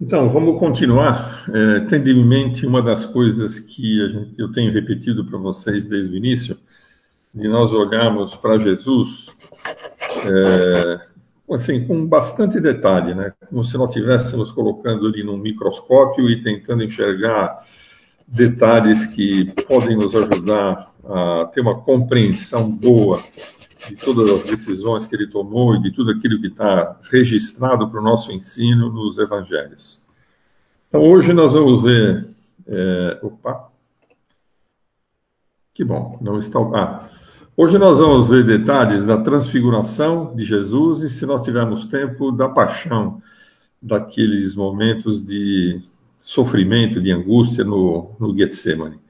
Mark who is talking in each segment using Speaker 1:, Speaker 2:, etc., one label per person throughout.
Speaker 1: Então, vamos continuar. É, tendo em mente uma das coisas que gente, eu tenho repetido para vocês desde o início, de nós olharmos para Jesus é, assim, com bastante detalhe, né? como se nós estivéssemos colocando ele num microscópio e tentando enxergar detalhes que podem nos ajudar a ter uma compreensão boa de todas as decisões que ele tomou e de tudo aquilo que está registrado para o nosso ensino nos evangelhos. Então hoje nós vamos ver. É, opa! Que bom, não está. Ah, hoje nós vamos ver detalhes da transfiguração de Jesus e, se nós tivermos tempo, da paixão, daqueles momentos de sofrimento, de angústia no, no Getsemane.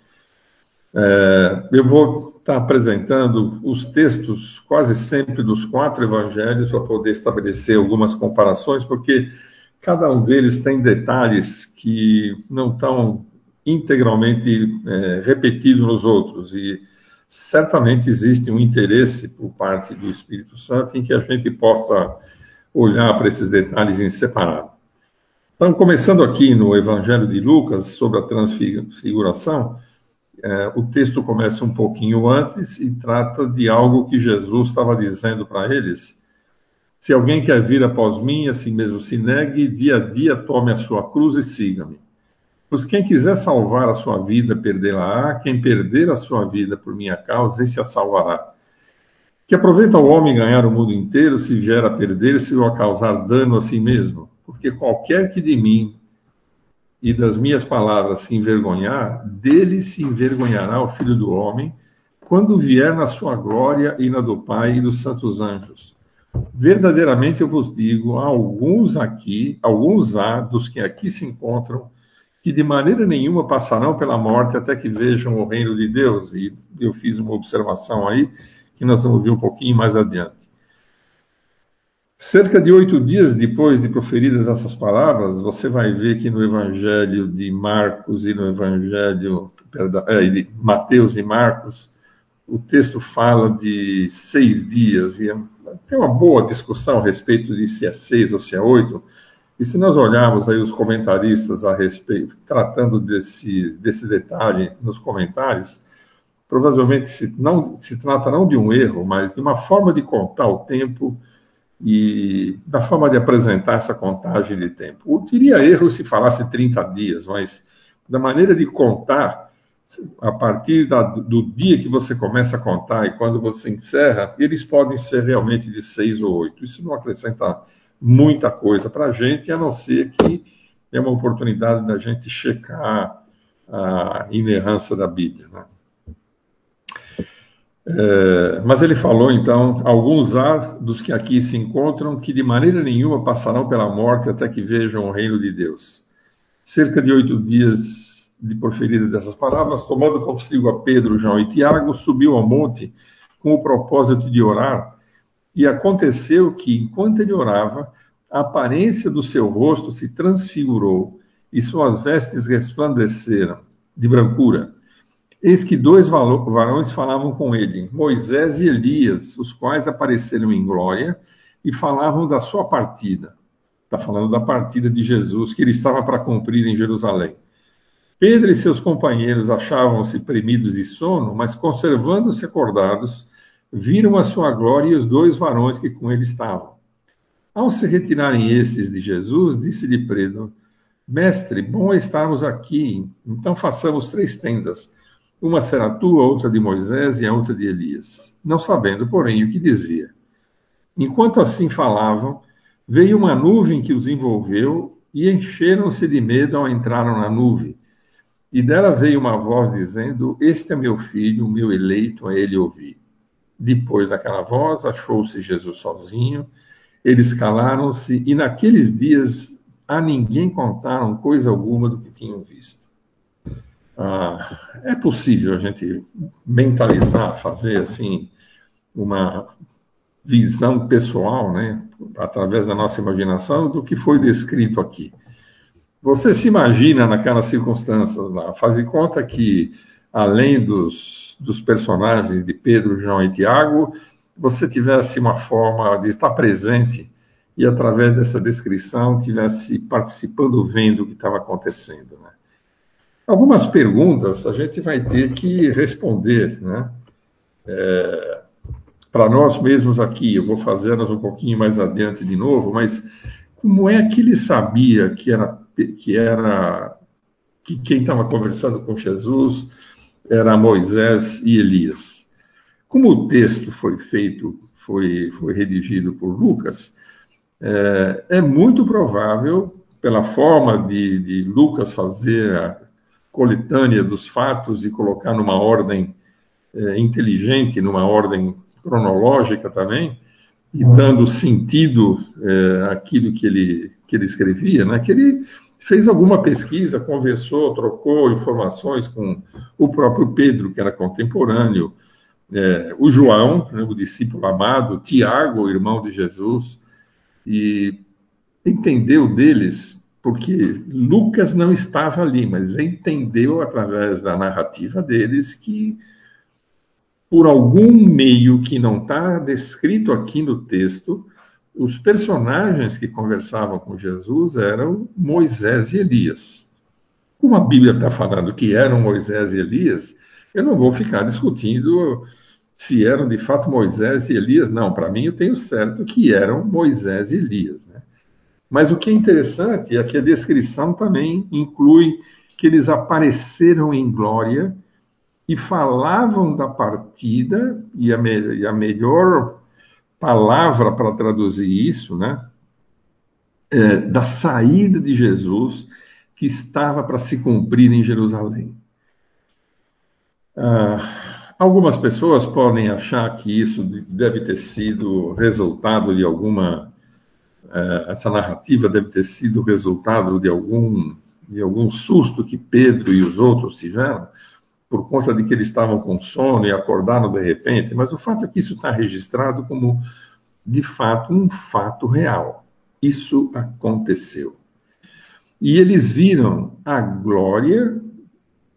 Speaker 1: É, eu vou estar apresentando os textos quase sempre dos quatro evangelhos para poder estabelecer algumas comparações, porque cada um deles tem detalhes que não estão integralmente é, repetidos nos outros e certamente existe um interesse por parte do Espírito Santo em que a gente possa olhar para esses detalhes em separado. Então, começando aqui no Evangelho de Lucas sobre a transfiguração, é, o texto começa um pouquinho antes e trata de algo que Jesus estava dizendo para eles. Se alguém quer vir após mim, assim mesmo se negue, dia a dia tome a sua cruz e siga-me. Pois quem quiser salvar a sua vida, perdê-la-á. Quem perder a sua vida por minha causa, esse a salvará. Que aproveita o homem ganhar o mundo inteiro se vier a perder-se ou a causar dano a si mesmo. Porque qualquer que de mim e das minhas palavras se envergonhar, dele se envergonhará o Filho do Homem, quando vier na sua glória e na do Pai e dos santos anjos. Verdadeiramente eu vos digo, há alguns aqui, alguns há dos que aqui se encontram, que de maneira nenhuma passarão pela morte até que vejam o reino de Deus. E eu fiz uma observação aí, que nós vamos ver um pouquinho mais adiante. Cerca de oito dias depois de proferidas essas palavras, você vai ver que no Evangelho de Marcos e no Evangelho perdão, é, de Mateus e Marcos, o texto fala de seis dias, e é, tem uma boa discussão a respeito de se é seis ou se é oito. E se nós olharmos aí os comentaristas a respeito, tratando desse, desse detalhe nos comentários, provavelmente se, não, se trata não de um erro, mas de uma forma de contar o tempo e da forma de apresentar essa contagem de tempo. Eu teria erro se falasse 30 dias, mas da maneira de contar, a partir da, do dia que você começa a contar e quando você encerra, eles podem ser realmente de seis ou oito. Isso não acrescenta muita coisa para a gente, a não ser que é uma oportunidade da gente checar a inerrância da Bíblia. Né? É, mas ele falou então: alguns há dos que aqui se encontram que de maneira nenhuma passarão pela morte até que vejam o reino de Deus. Cerca de oito dias de proferida dessas palavras, tomando consigo a Pedro, João e Tiago, subiu ao monte com o propósito de orar. E aconteceu que, enquanto ele orava, a aparência do seu rosto se transfigurou e suas vestes resplandeceram de brancura. Eis que dois varões falavam com ele, Moisés e Elias, os quais apareceram em glória e falavam da sua partida. Está falando da partida de Jesus, que ele estava para cumprir em Jerusalém. Pedro e seus companheiros achavam-se premidos de sono, mas conservando-se acordados, viram a sua glória e os dois varões que com ele estavam. Ao se retirarem estes de Jesus, disse-lhe Pedro: Mestre, bom é estarmos aqui, então façamos três tendas uma será tua, outra de Moisés e a outra de Elias, não sabendo, porém, o que dizia. Enquanto assim falavam, veio uma nuvem que os envolveu e encheram-se de medo ao entraram na nuvem. E dela veio uma voz dizendo: Este é meu filho, o meu eleito, a ele ouvi. Depois daquela voz, achou-se Jesus sozinho. Eles calaram-se e naqueles dias a ninguém contaram coisa alguma do que tinham visto. Ah, é possível a gente mentalizar, fazer assim uma visão pessoal, né, através da nossa imaginação, do que foi descrito aqui. Você se imagina naquelas circunstâncias lá, faz de conta que, além dos, dos personagens de Pedro, João e Tiago, você tivesse uma forma de estar presente e através dessa descrição tivesse participando vendo o que estava acontecendo. Né? Algumas perguntas a gente vai ter que responder, né? É, para nós mesmos aqui, eu vou fazê-las um pouquinho mais adiante de novo, mas como é que ele sabia que era que era que quem estava conversando com Jesus era Moisés e Elias? Como o texto foi feito, foi, foi redigido por Lucas, é, é muito provável, pela forma de, de Lucas fazer a coletânea dos fatos e colocar numa ordem é, inteligente, numa ordem cronológica também, e dando sentido é, àquilo que ele, que ele escrevia, né? que ele fez alguma pesquisa, conversou, trocou informações com o próprio Pedro, que era contemporâneo, é, o João, né, o discípulo amado, Tiago, irmão de Jesus, e entendeu deles, porque Lucas não estava ali, mas entendeu através da narrativa deles que, por algum meio que não está descrito aqui no texto, os personagens que conversavam com Jesus eram Moisés e Elias. Como a Bíblia está falando que eram Moisés e Elias, eu não vou ficar discutindo se eram de fato Moisés e Elias. Não, para mim eu tenho certo que eram Moisés e Elias. Mas o que é interessante é que a descrição também inclui que eles apareceram em glória e falavam da partida, e a, me, e a melhor palavra para traduzir isso, né, é, da saída de Jesus que estava para se cumprir em Jerusalém. Ah, Algumas pessoas podem achar que isso deve ter sido resultado de alguma. Eh, essa narrativa deve ter sido resultado de algum, de algum susto que Pedro e os outros tiveram, por conta de que eles estavam com sono e acordaram de repente, mas o fato é que isso está registrado como, de fato, um fato real. Isso aconteceu. E eles viram a glória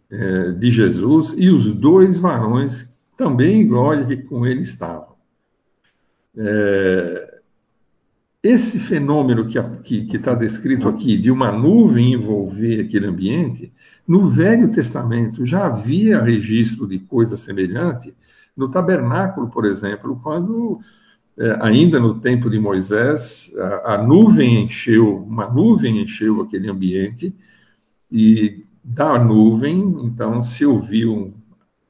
Speaker 1: é, de Jesus e os dois varões também em glória que com ele estavam. É, esse fenômeno que está descrito aqui, de uma nuvem envolver aquele ambiente, no Velho Testamento já havia registro de coisa semelhante. No tabernáculo, por exemplo, quando, é, ainda no tempo de Moisés, a, a nuvem encheu, uma nuvem encheu aquele ambiente, e da nuvem, então, se ouviu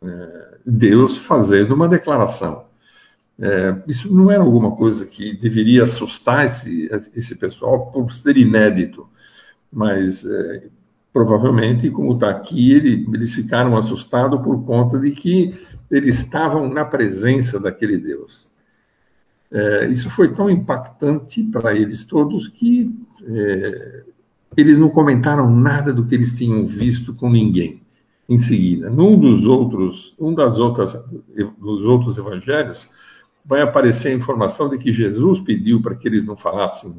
Speaker 1: é, Deus fazendo uma declaração. É, isso não era alguma coisa que deveria assustar esse, esse pessoal por ser inédito, mas é, provavelmente, como está aqui, ele, eles ficaram assustados por conta de que eles estavam na presença daquele Deus. É, isso foi tão impactante para eles todos que é, eles não comentaram nada do que eles tinham visto com ninguém. Em seguida, num dos outros, um das outras, dos outros evangelhos, vai aparecer a informação de que Jesus pediu para que eles não falassem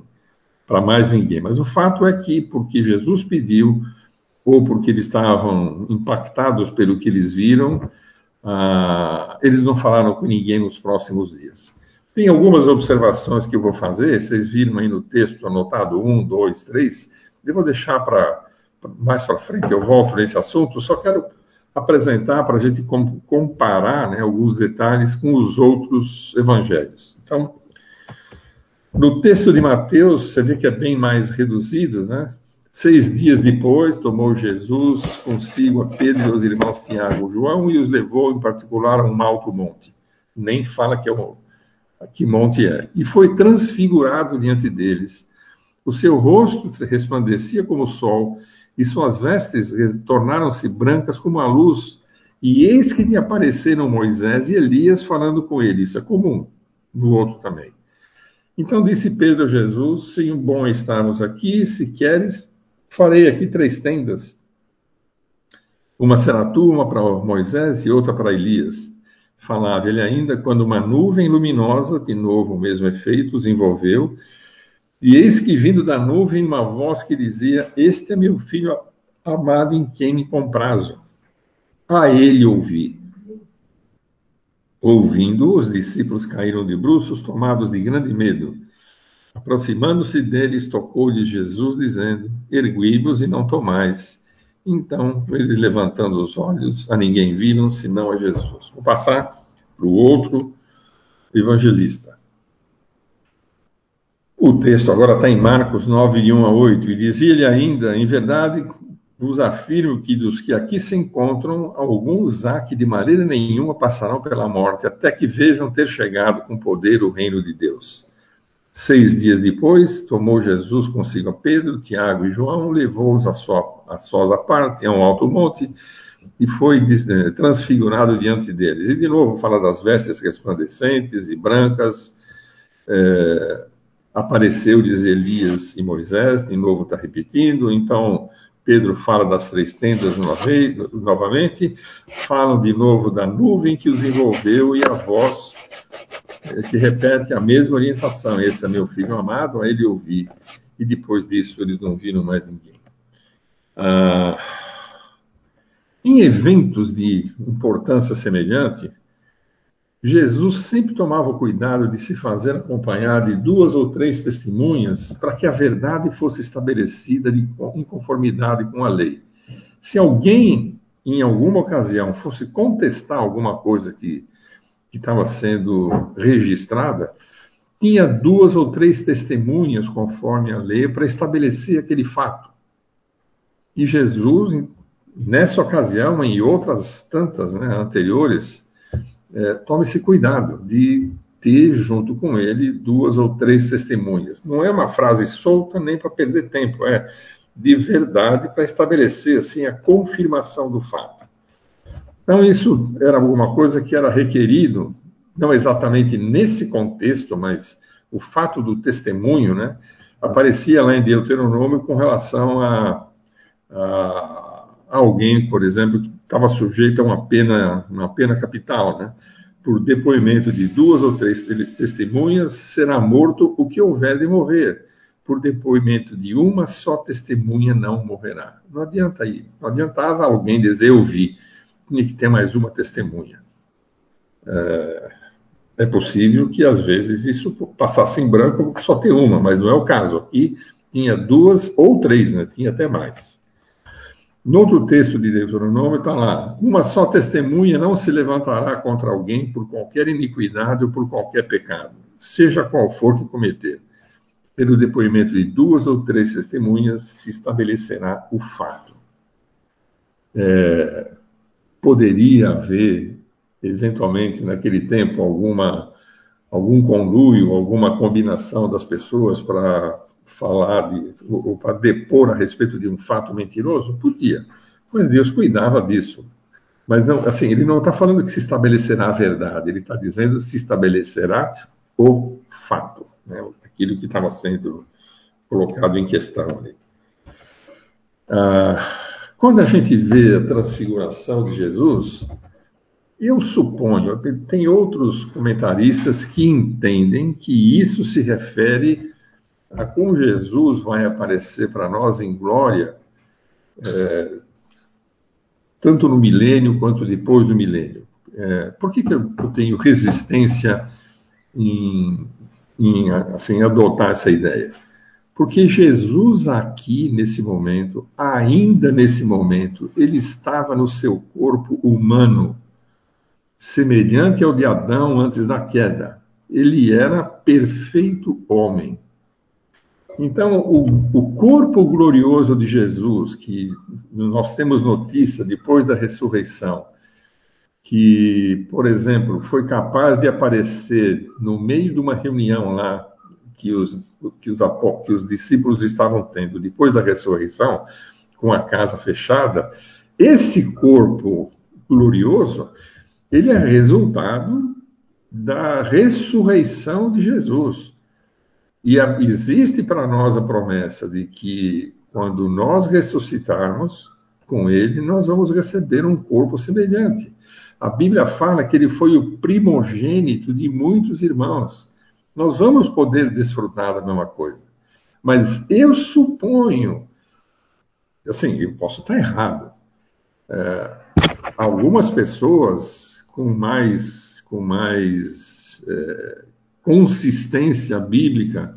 Speaker 1: para mais ninguém. Mas o fato é que, porque Jesus pediu, ou porque eles estavam impactados pelo que eles viram, ah, eles não falaram com ninguém nos próximos dias. Tem algumas observações que eu vou fazer, vocês viram aí no texto anotado, um, dois, três, eu vou deixar para mais para frente, eu volto nesse assunto, só quero apresentar para a gente comparar né, alguns detalhes com os outros evangelhos. Então, no texto de Mateus, você vê que é bem mais reduzido, né? Seis dias depois, tomou Jesus consigo a Pedro e os irmãos Tiago e João e os levou, em particular, a um alto monte. Nem fala que, é um, que monte é. E foi transfigurado diante deles o seu rosto resplandecia como o sol, e suas vestes tornaram-se brancas como a luz. E eis que lhe apareceram Moisés e Elias falando com ele. Isso é comum no outro também. Então disse Pedro a Jesus: Sim, bom estarmos aqui. Se queres, farei aqui três tendas. Uma será tua, uma para Moisés e outra para Elias. Falava ele ainda quando uma nuvem luminosa, de novo o mesmo efeito, os envolveu e eis que vindo da nuvem uma voz que dizia: Este é meu filho amado em quem me comprazo. A ele ouvi. Ouvindo, os discípulos caíram de bruços, tomados de grande medo. Aproximando-se deles, tocou-lhes Jesus, dizendo: Ergui-vos e não tomais. Então, eles levantando os olhos, a ninguém viram, senão a Jesus. Vou passar para o outro evangelista. O texto agora está em Marcos 9, de 1 a 8, e dizia-lhe ainda: Em verdade, vos afirmo que dos que aqui se encontram, alguns há que de maneira nenhuma passarão pela morte, até que vejam ter chegado com poder o reino de Deus. Seis dias depois, tomou Jesus consigo a Pedro, Tiago e João, levou-os a, a sós à parte, a um alto monte, e foi eh, transfigurado diante deles. E de novo fala das vestes resplandecentes e brancas, é, apareceu-lhes Elias e Moisés, de novo está repetindo, então Pedro fala das três tendas novamente, falam de novo da nuvem que os envolveu e a voz eh, que repete a mesma orientação: Esse é meu filho amado, a ele ouvi. E depois disso eles não viram mais ninguém. Ah, em eventos de importância semelhante, Jesus sempre tomava o cuidado de se fazer acompanhar de duas ou três testemunhas para que a verdade fosse estabelecida em conformidade com a lei. Se alguém, em alguma ocasião, fosse contestar alguma coisa que, estava sendo registrada, tinha duas ou três testemunhas, conforme a lei, para estabelecer aquele fato. E Jesus, nessa ocasião e outras tantas né, anteriores, é, tome esse cuidado de ter junto com ele duas ou três testemunhas. Não é uma frase solta nem para perder tempo, é de verdade para estabelecer assim a confirmação do fato. Então isso era alguma coisa que era requerido, não exatamente nesse contexto, mas o fato do testemunho, né, aparecia lá em Deuteronômio com relação a, a alguém, por exemplo, estava sujeito a uma pena, uma pena capital, né? Por depoimento de duas ou três testemunhas, será morto o que houver de morrer. Por depoimento de uma só testemunha, não morrerá. Não adianta ir. Não adiantava alguém dizer eu vi. Tinha que ter mais uma testemunha. É, é possível que às vezes isso passasse em branco só tem uma, mas não é o caso. Aqui tinha duas ou três, né? Tinha até mais. No outro texto de Deuteronômio está lá: uma só testemunha não se levantará contra alguém por qualquer iniquidade ou por qualquer pecado, seja qual for que cometer. Pelo depoimento de duas ou três testemunhas se estabelecerá o fato. É, poderia haver, eventualmente, naquele tempo, alguma, algum conluio, alguma combinação das pessoas para falar de, ou, para depor a respeito de um fato mentiroso? Podia, mas Deus cuidava disso. Mas não, assim, ele não está falando que se estabelecerá a verdade, ele está dizendo se estabelecerá o fato, né? aquilo que estava sendo colocado em questão ali. Ah, quando a gente vê a transfiguração de Jesus, eu suponho, tem outros comentaristas que entendem que isso se refere a como Jesus vai aparecer para nós em glória, é, tanto no milênio quanto depois do milênio. É, por que, que eu tenho resistência em, em assim, adotar essa ideia? Porque Jesus aqui, nesse momento, ainda nesse momento, ele estava no seu corpo humano, semelhante ao de Adão antes da queda. Ele era perfeito homem. Então, o, o, corpo glorioso de Jesus, que nós temos notícia depois da ressurreição, que, por exemplo, foi capaz de aparecer no meio de uma reunião lá que os, que os, que os discípulos estavam tendo depois da ressurreição, com a casa fechada, esse corpo glorioso, ele é resultado da ressurreição de Jesus. E a, existe para nós a promessa de que quando nós ressuscitarmos com Ele, nós vamos receber um corpo semelhante. A Bíblia fala que ele foi o primogênito de muitos irmãos. Nós vamos poder desfrutar da mesma coisa. Mas eu suponho, assim, eu posso estar errado. É, algumas pessoas com mais, com mais é, consistência bíblica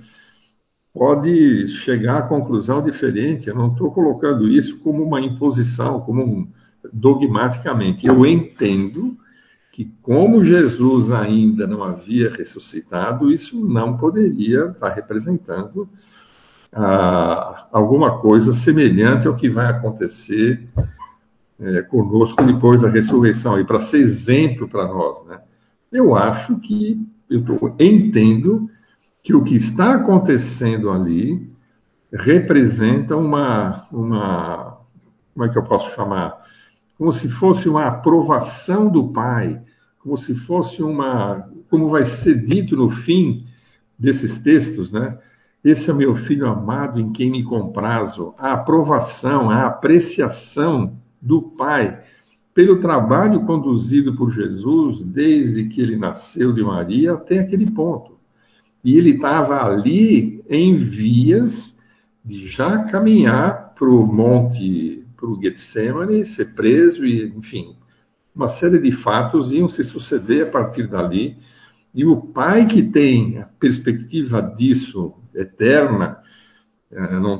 Speaker 1: pode chegar à conclusão diferente. Eu não estou colocando isso como uma imposição, como um, dogmaticamente. Eu entendo que, como Jesus ainda não havia ressuscitado, isso não poderia estar representando ah, alguma coisa semelhante ao que vai acontecer é, conosco depois da ressurreição, e para ser exemplo para nós. Né? Eu acho que, eu entendo que o que está acontecendo ali representa uma, uma, como é que eu posso chamar? Como se fosse uma aprovação do Pai, como se fosse uma, como vai ser dito no fim desses textos, né? Esse é meu filho amado em quem me comprazo. A aprovação, a apreciação do Pai pelo trabalho conduzido por Jesus desde que ele nasceu de Maria até aquele ponto. E ele estava ali em vias de já caminhar para o monte, para o Getsemane, ser preso e, enfim, uma série de fatos iam se suceder a partir dali. E o pai que tem a perspectiva disso eterna, é,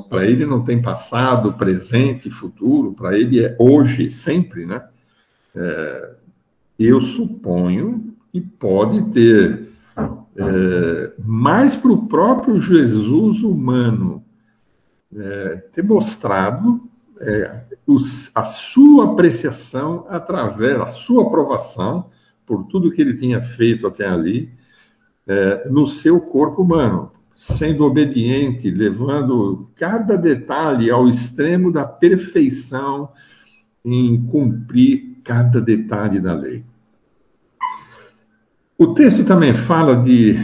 Speaker 1: para ele não tem passado, presente, futuro, para ele é hoje, sempre, né? É, eu suponho que pode ter é, mais para o próprio Jesus humano é, ter mostrado é, os, a sua apreciação através, a sua aprovação por tudo que ele tinha feito até ali é, no seu corpo humano, sendo obediente, levando cada detalhe ao extremo da perfeição em cumprir cada detalhe da lei. O texto também fala de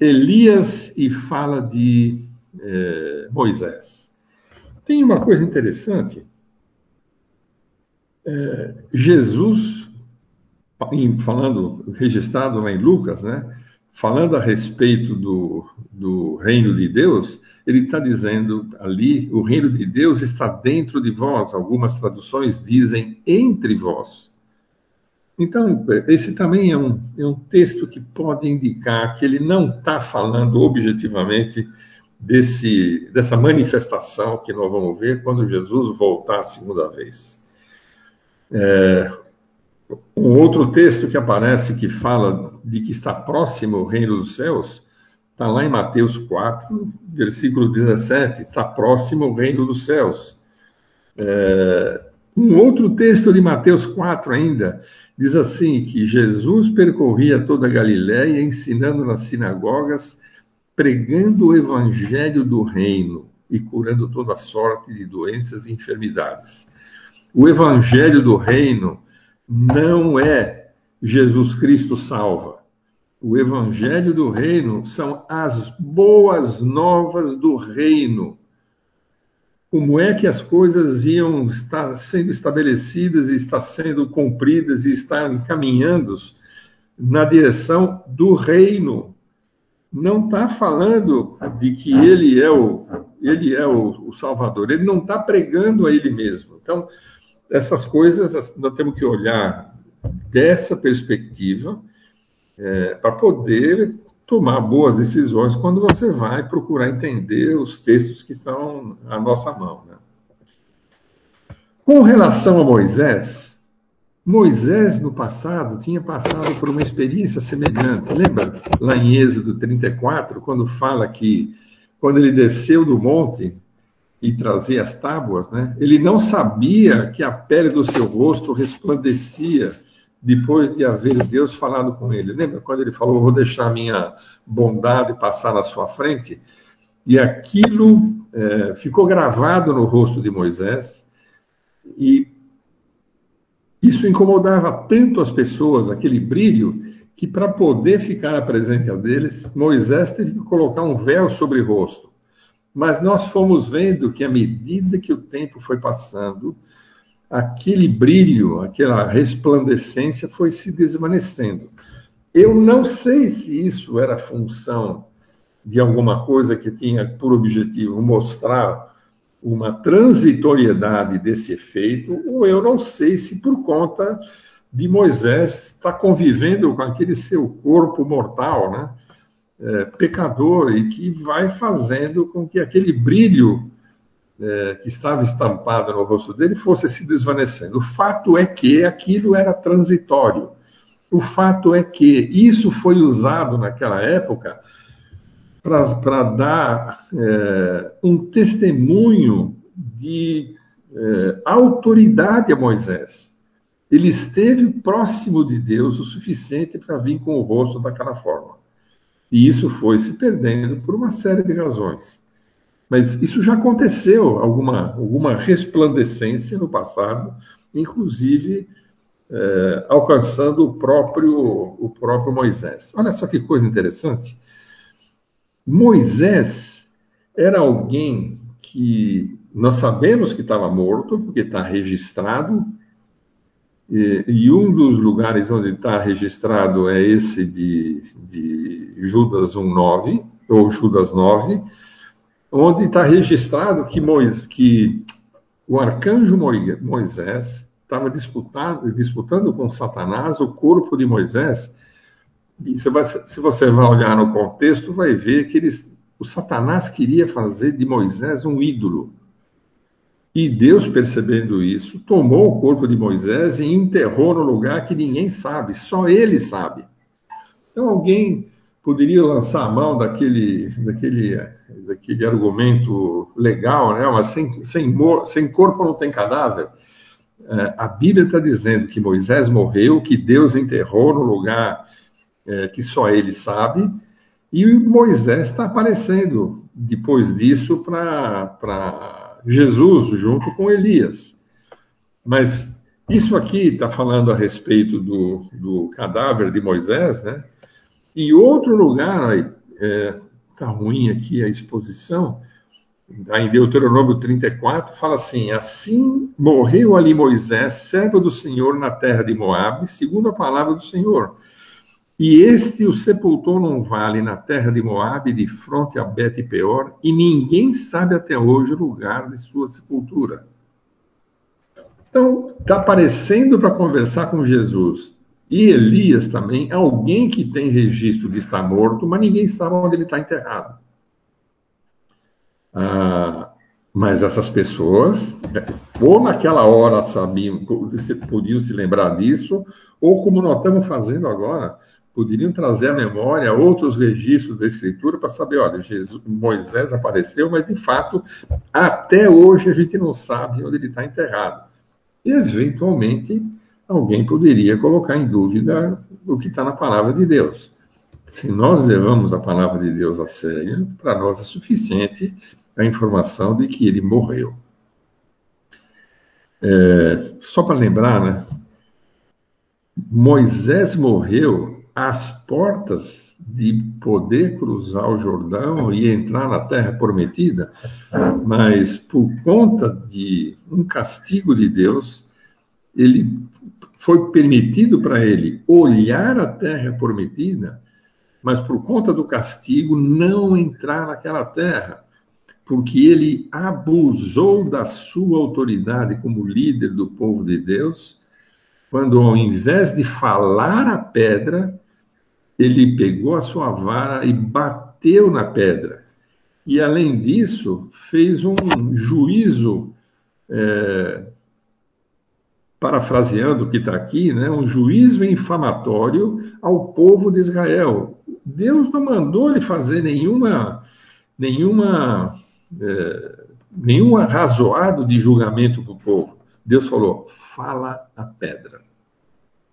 Speaker 1: Elias e fala de é, Moisés. Tem uma coisa interessante. É, Jesus, falando, registrado lá em Lucas, né, falando a respeito do, do reino de Deus, ele está dizendo ali: o reino de Deus está dentro de vós. Algumas traduções dizem entre vós. Então, esse também é um, é um texto que pode indicar que ele não está falando objetivamente desse, dessa manifestação que nós vamos ver quando Jesus voltar a segunda vez. É, um outro texto que aparece que fala de que está próximo o reino dos céus está lá em Mateus 4, versículo 17: está próximo o reino dos céus. É, um outro texto de Mateus 4 ainda Diz assim que Jesus percorria toda a Galiléia, ensinando nas sinagogas, pregando o evangelho do reino e curando toda sorte de doenças e enfermidades. O evangelho do reino não é Jesus Cristo salva. O evangelho do reino são as boas novas do reino como é que as coisas iam estar sendo estabelecidas e está sendo cumpridas e estão caminhando na direção do reino. Não está falando de que ele é o ele é o, o Salvador. Ele não está pregando a ele mesmo. Então essas coisas nós temos que olhar dessa perspectiva é, para poder tomar boas decisões quando você vai procurar entender os textos que estão à nossa mão. Né? Com relação a Moisés, Moisés no passado tinha passado por uma experiência semelhante. Lembra lá em Êxodo 34, quando fala que quando ele desceu do monte e trazia as tábuas, né, ele não sabia que a pele do seu rosto resplandecia depois de haver Deus falado com ele. Lembra quando ele falou: Vou deixar minha bondade passar na sua frente? E aquilo é, ficou gravado no rosto de Moisés, e isso incomodava tanto as pessoas, aquele brilho, que para poder ficar à presença deles, Moisés teve que colocar um véu sobre o rosto. Mas nós fomos vendo que à medida que o tempo foi passando, aquele brilho, aquela resplandecência foi se desvanecendo. Eu não sei se isso era função de alguma coisa que tinha por objetivo mostrar uma transitoriedade desse efeito, ou eu não sei se por conta de Moisés estar convivendo com aquele seu corpo mortal, né? é, pecador e que vai fazendo com que aquele brilho é, que estava estampado no rosto dele fosse se desvanecendo. O fato é que aquilo era transitório. O fato é que isso foi usado naquela época para dar é, um testemunho de é, autoridade a Moisés. Ele esteve próximo de Deus o suficiente para vir com o rosto daquela forma. E isso foi se perdendo por uma série de razões. Mas isso já aconteceu, alguma, alguma resplandecência no passado, inclusive é, alcançando o próprio, o próprio Moisés. Olha só que coisa interessante. Moisés era alguém que nós sabemos que estava morto, porque está registrado, e, e, um dos lugares onde está registrado é esse de, de Judas 1,9, ou Judas 9, onde está registrado que, Moisés, que o arcanjo Moisés estava disputando, com Satanás o corpo de Moisés. E se você vai olhar no contexto, vai ver que eles, o Satanás queria fazer de Moisés um ídolo. E Deus, percebendo isso, tomou o corpo de Moisés e enterrou no lugar que ninguém sabe, só ele sabe. Então alguém poderia lançar a mão daquele, daquele, daquele argumento legal, né? mas sem, sem, sem corpo não tem cadáver. É, a Bíblia está dizendo que Moisés morreu, que Deus enterrou no lugar é, que só ele sabe, e Moisés está aparecendo depois disso para Jesus junto com Elias. Mas isso aqui está falando a respeito do, do, cadáver de Moisés, né? Em outro lugar, está é, tá ruim aqui a exposição, em Deuteronômio 34, fala assim: Assim morreu ali Moisés, servo do Senhor, na terra de Moabe, segundo a palavra do Senhor. E este o sepultou num vale na terra de Moabe, de fronte a Bet Peor, e ninguém sabe até hoje o lugar de sua sepultura. Então, está aparecendo para conversar com Jesus. E Elias também, alguém que tem registro de estar morto, mas ninguém sabe onde ele está enterrado. Ah, mas essas pessoas, ou naquela hora sabiam, podiam se lembrar disso, ou como nós estamos fazendo agora, poderiam trazer à memória outros registros da Escritura para saber, olha, Jesus, Moisés apareceu, mas de fato, até hoje a gente não sabe onde ele está enterrado. E, eventualmente, alguém poderia colocar em dúvida o que está na palavra de Deus. Se nós levamos a palavra de Deus a sério, para nós é suficiente a informação de que ele morreu. É, só para lembrar, né? Moisés morreu às portas de poder cruzar o Jordão e entrar na terra prometida, mas por conta de um castigo de Deus, ele foi permitido para ele olhar a terra prometida, mas por conta do castigo não entrar naquela terra porque ele abusou da sua autoridade como líder do povo de Deus, quando ao invés de falar a pedra, ele pegou a sua vara e bateu na pedra. E além disso, fez um juízo, é, parafraseando o que está aqui, né, um juízo infamatório ao povo de Israel. Deus não mandou ele fazer nenhuma, nenhuma é, nenhum arrazoado de julgamento para o povo. Deus falou: fala a pedra.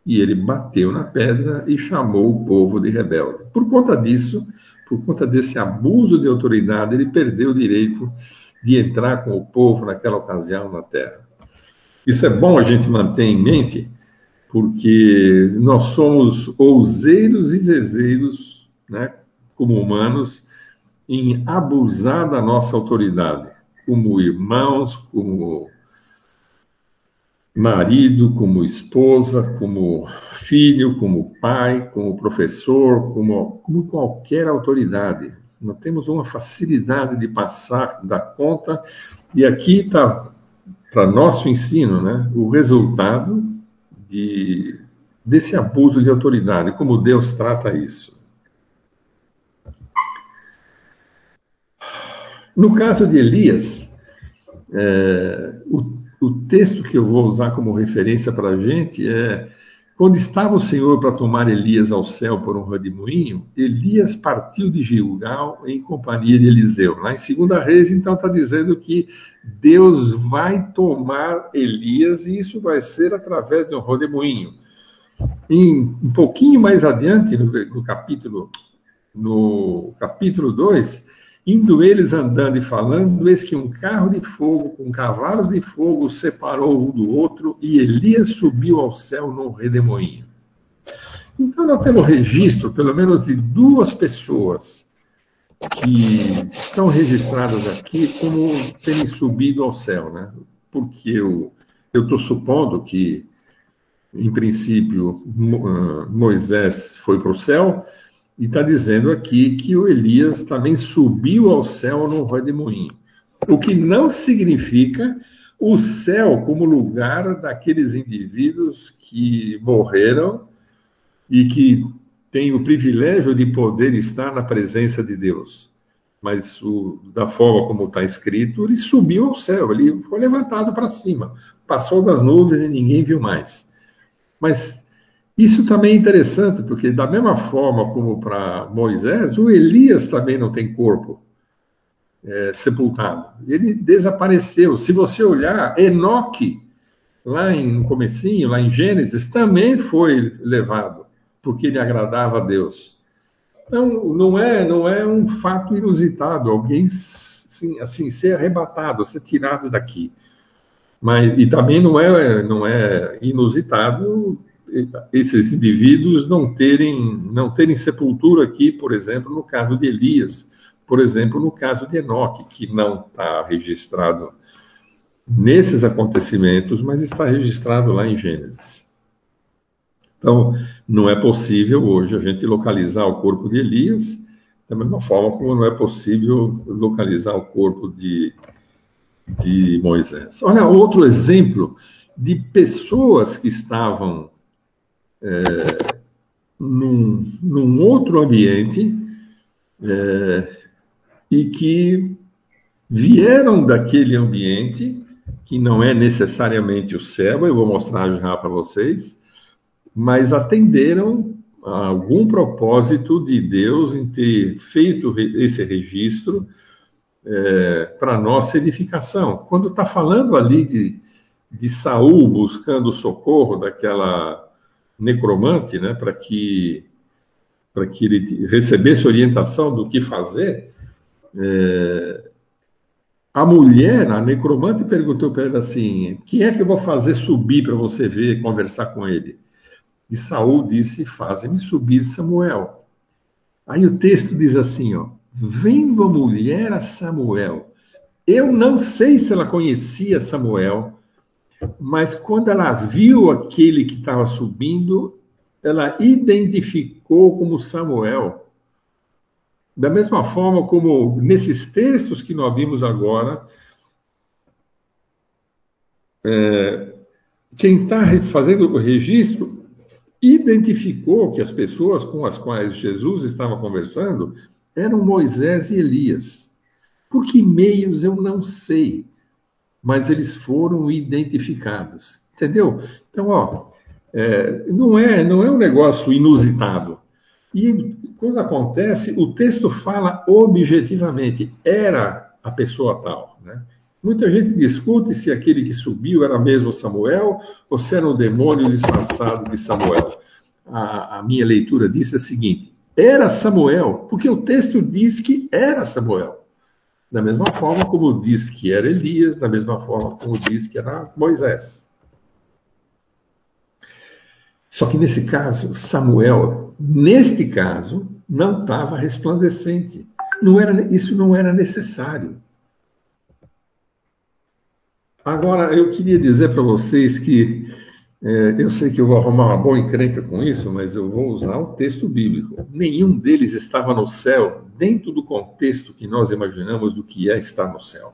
Speaker 1: E ele bateu na pedra e chamou o povo de rebelde. Por conta disso, por conta desse abuso de autoridade, ele perdeu o direito de entrar com o povo naquela ocasião na terra. Isso é bom a gente manter em mente, porque nós somos ouseiros e vezeiros, né, como humanos, em abusar da nossa autoridade, como irmãos, como marido, como esposa, como filho, como pai, como professor, como, como qualquer autoridade. Nós temos uma facilidade de passar da conta, e aqui está, para nosso ensino, né, o resultado de, desse abuso de autoridade, como Deus trata isso. No caso de Elias, é, o, o, texto que eu vou usar como referência para a gente é quando estava o Senhor para tomar Elias ao céu por um redemoinho, Elias partiu de Gilgal em companhia de Eliseu. Lá em Segunda Reis, então, está dizendo que Deus vai tomar Elias e isso vai ser através de um redemoinho. Em, um pouquinho mais adiante, no, no capítulo no capítulo 2, Indo eles andando e falando, eis que um carro de fogo com cavalos de fogo separou um do outro e Elias subiu ao céu num redemoinho. Então nós temos registro, pelo menos, de duas pessoas que estão registradas aqui como terem subido ao céu, né? Porque eu estou supondo que, em princípio, ah, Moisés foi para o céu, e está dizendo aqui que o Elias também subiu ao céu no redemoinho. O que não significa o céu como lugar daqueles indivíduos que morreram e que têm o privilégio de poder estar na presença de Deus. Mas o, da forma como está escrito, ele subiu ao céu, ele foi levantado para cima, passou das nuvens e ninguém viu mais. Mas isso também é interessante, porque da mesma forma como para Moisés, o Elias também não tem corpo é, sepultado. Ele desapareceu. Se você olhar, Enoque, lá em, no comecinho, lá em Gênesis, também foi levado, porque ele agradava a Deus. Então, não é, não é um fato inusitado alguém assim, assim ser arrebatado, ser tirado daqui. Mas, e também não é, não é inusitado esses indivíduos não terem, não terem sepultura aqui, por exemplo, no caso de Elias, por exemplo, no caso de Enoque, que não está registrado nesses acontecimentos, mas está registrado lá em Gênesis. Então, não é possível hoje a gente localizar o corpo de Elias, da mesma forma como não é possível localizar o corpo de, de Moisés. Olha, outro exemplo de pessoas que estavam é, num, num, outro ambiente é, e que vieram daquele ambiente, que não é necessariamente o céu, eu vou mostrar já para vocês, mas atenderam a algum propósito de Deus em ter feito esse registro é, para nossa edificação. Quando está falando ali de, de Saul buscando socorro daquela necromante, né, para que para que ele recebesse orientação do que fazer, é, a mulher, a necromante, perguntou para ele assim: quem é que eu vou fazer subir para você ver conversar com ele? E Saul disse: Faze-me subir Samuel. Aí o texto diz assim: ó, Vendo a mulher a Samuel, eu não sei se ela conhecia Samuel, mas quando ela viu aquele que estava subindo, ela identificou como Samuel. Da mesma forma como nesses textos que nós vimos agora, é, quem está fazendo o registro identificou que as pessoas com as quais Jesus estava conversando eram Moisés e Elias. Por que meios eu não sei mas eles foram identificados. Entendeu? Então, ó, é, não, é, não é um negócio inusitado. E quando acontece, o texto fala objetivamente, era a pessoa tal. Né? Muita gente discute se aquele que subiu era mesmo Samuel ou se era um demônio disfarçado de Samuel. A, a minha leitura disso é a seguinte: era Samuel, porque o texto diz que era Samuel. Da mesma forma como diz que era Elias, da mesma forma como diz que era Moisés. Só que nesse caso, Samuel, neste caso, não estava resplandecente. Não era, isso não era necessário. Agora, eu queria dizer para vocês que é, eu sei que eu vou arrumar uma boa encrenca com isso, mas eu vou usar o texto bíblico. Nenhum deles estava no céu dentro do contexto que nós imaginamos do que é estar no céu.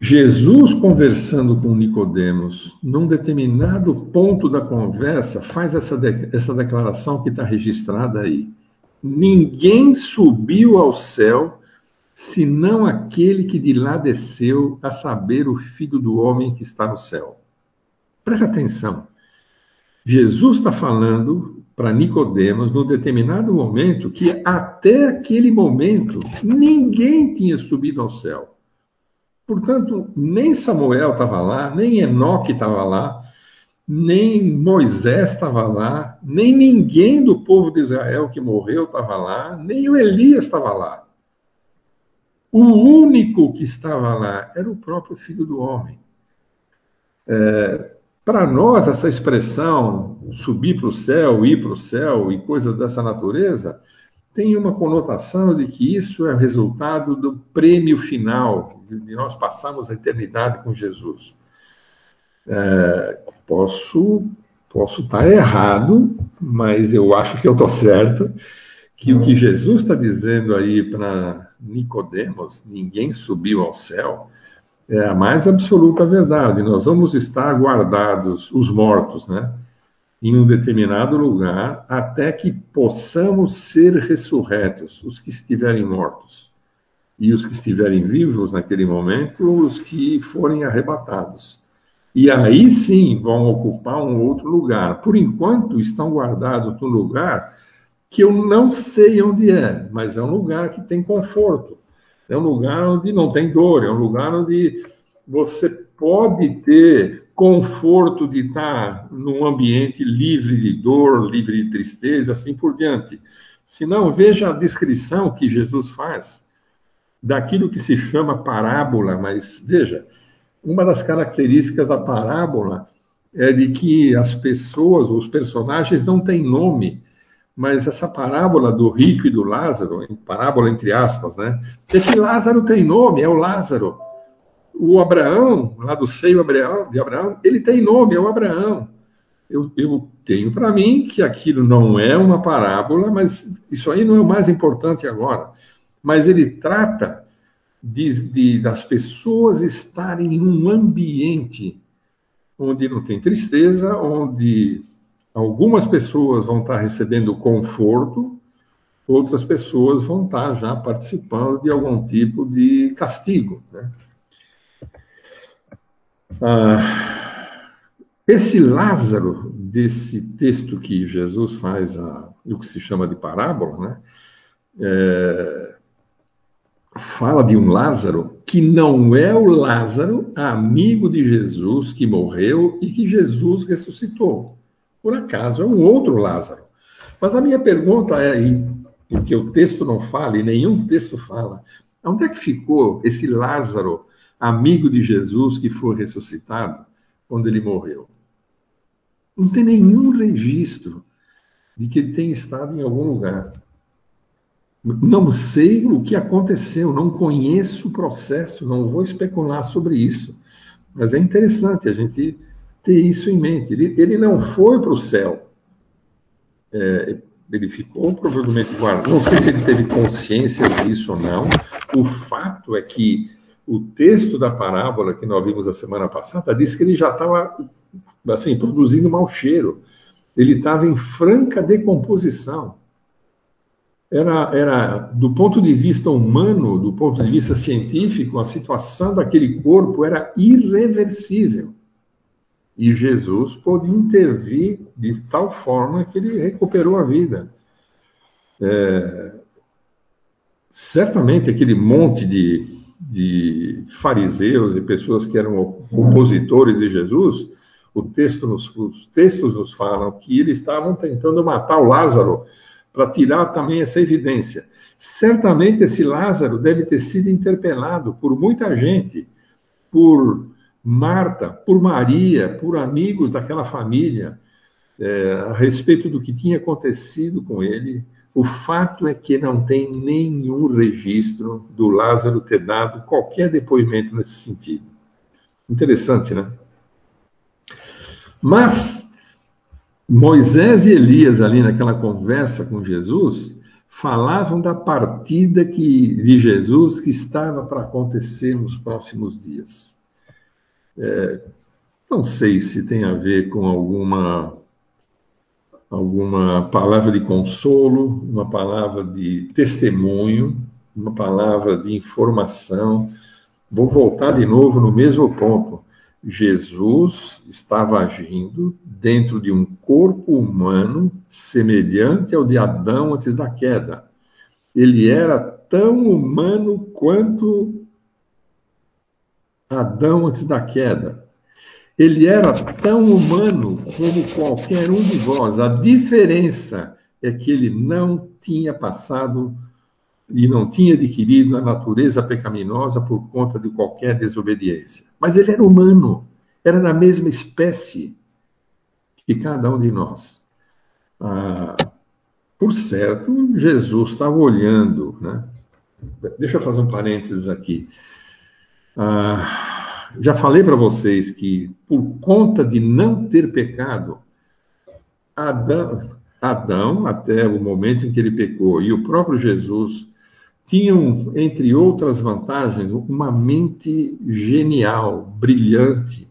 Speaker 1: Jesus conversando com Nicodemos, num determinado ponto da conversa, faz essa, de, essa declaração que está registrada aí. Ninguém subiu ao céu senão aquele que de lá desceu, a saber, o Filho do Homem que está no céu. Preste atenção. Jesus está falando para Nicodemos, num determinado momento, que até aquele momento ninguém tinha subido ao céu. Portanto, nem Samuel estava lá, nem Enoque estava lá, nem Moisés estava lá, nem ninguém do povo de Israel que morreu estava lá, nem o Elias estava lá. O único que estava lá era o próprio Filho do Homem. É, para nós, essa expressão subir para o céu, ir para o céu e coisas dessa natureza, tem uma conotação de que isso é resultado do prêmio final, de nós passarmos a eternidade com Jesus. É, posso, posso estar errado, mas eu acho que eu estou certo, que o que Jesus está dizendo aí para Nicodemos, ninguém subiu ao céu, é a mais absoluta verdade. Nós vamos estar guardados, os mortos, né? Em um determinado lugar, até que possamos ser ressurretos, os que estiverem mortos. E os que estiverem vivos naquele momento, os que forem arrebatados. E aí sim vão ocupar um outro lugar. Por enquanto, estão guardados no lugar que eu não sei onde é, mas é um lugar que tem conforto. É um lugar onde não tem dor, é um lugar onde você pode ter conforto de estar num ambiente livre de dor, livre de tristeza, assim por diante. Se não, veja a descrição que Jesus faz daquilo que se chama parábola, mas veja, uma das características da parábola é de que as pessoas, os personagens não têm nome. Mas essa parábola do rico e do Lázaro, parábola entre aspas, né? É que Lázaro tem nome, é o Lázaro. O Abraão, lá do seio de Abraão, ele tem nome, é o Abraão. Eu, eu tenho para mim que aquilo não é uma parábola, mas isso aí não é o mais importante agora. Mas ele trata de, de, das pessoas estarem em um ambiente onde não tem tristeza, onde Algumas pessoas vão estar recebendo conforto, outras pessoas vão estar já participando de algum tipo de castigo. Né? Ah, esse Lázaro, desse texto que Jesus faz, a, o que se chama de parábola, né? É, fala de um Lázaro que não é o Lázaro, amigo de Jesus, que morreu e que Jesus ressuscitou. Por acaso, é um outro Lázaro. Mas a minha pergunta é aí, porque o texto não fala e nenhum texto fala, onde é que ficou esse Lázaro, amigo de Jesus, que foi ressuscitado quando ele morreu? Não tem nenhum registro de que ele tenha estado em algum lugar. Não sei o que aconteceu, não conheço o processo, não vou especular sobre isso. Mas é interessante a gente ter isso em mente. Ele, ele não foi para o céu. É, ele ficou provavelmente guardado. Não sei se ele teve consciência disso ou não. O fato é que o texto da parábola que nós vimos a semana passada diz que ele já estava assim produzindo mau cheiro. Ele estava em franca decomposição. Era, era, do ponto de vista humano, do ponto de vista científico, a situação daquele corpo era irreversível. E Jesus pôde intervir de tal forma que ele recuperou a vida. É, certamente aquele monte de, de, fariseus e pessoas que eram opositores de Jesus, texto nos, os textos nos falam que eles estavam tentando matar o Lázaro para tirar também essa evidência. Certamente esse Lázaro deve ter sido interpelado por muita gente, por Marta, por Maria, por amigos daquela família, é, a respeito do que tinha acontecido com ele. O fato é que não tem nenhum registro do Lázaro ter dado qualquer depoimento nesse sentido. Interessante, né? Mas Moisés e Elias, ali naquela conversa com Jesus, falavam da partida que, de Jesus que estava para acontecer nos próximos dias. É, não sei se tem a ver com alguma alguma palavra de consolo, uma palavra de testemunho, uma palavra de informação. Vou voltar de novo no mesmo ponto. Jesus estava agindo dentro de um corpo humano semelhante ao de Adão antes da queda. Ele era tão humano quanto Adão antes da queda. Ele era tão humano como qualquer um de vós. A diferença é que ele não tinha passado e não tinha adquirido a natureza pecaminosa por conta de qualquer desobediência. Mas ele era humano, era da mesma espécie que cada um de nós. Ah, por certo, Jesus estava olhando, né? Deixa eu fazer um parênteses aqui. Ah, já falei para vocês que, por conta de não ter pecado, Adão, Adão, até o momento em que ele pecou, e o próprio Jesus, tinham, entre outras vantagens, uma mente genial, brilhante,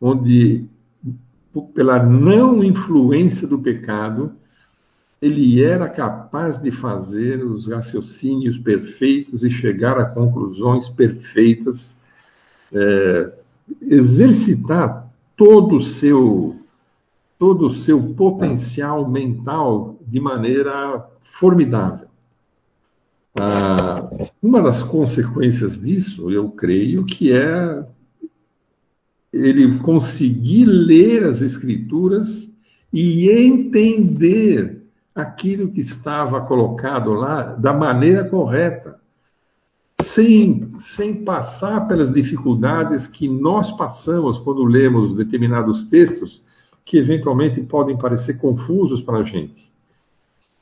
Speaker 1: onde, pela não influência do pecado, ele era capaz de fazer os raciocínios perfeitos e chegar a conclusões perfeitas, é, exercitar todo o seu todo o seu potencial mental de maneira formidável. Ah, uma das consequências disso, eu creio, que é ele conseguir ler as escrituras e entender aquilo que estava colocado lá da maneira correta, sem, sem passar pelas dificuldades que nós passamos quando lemos determinados textos que eventualmente podem parecer confusos para a gente.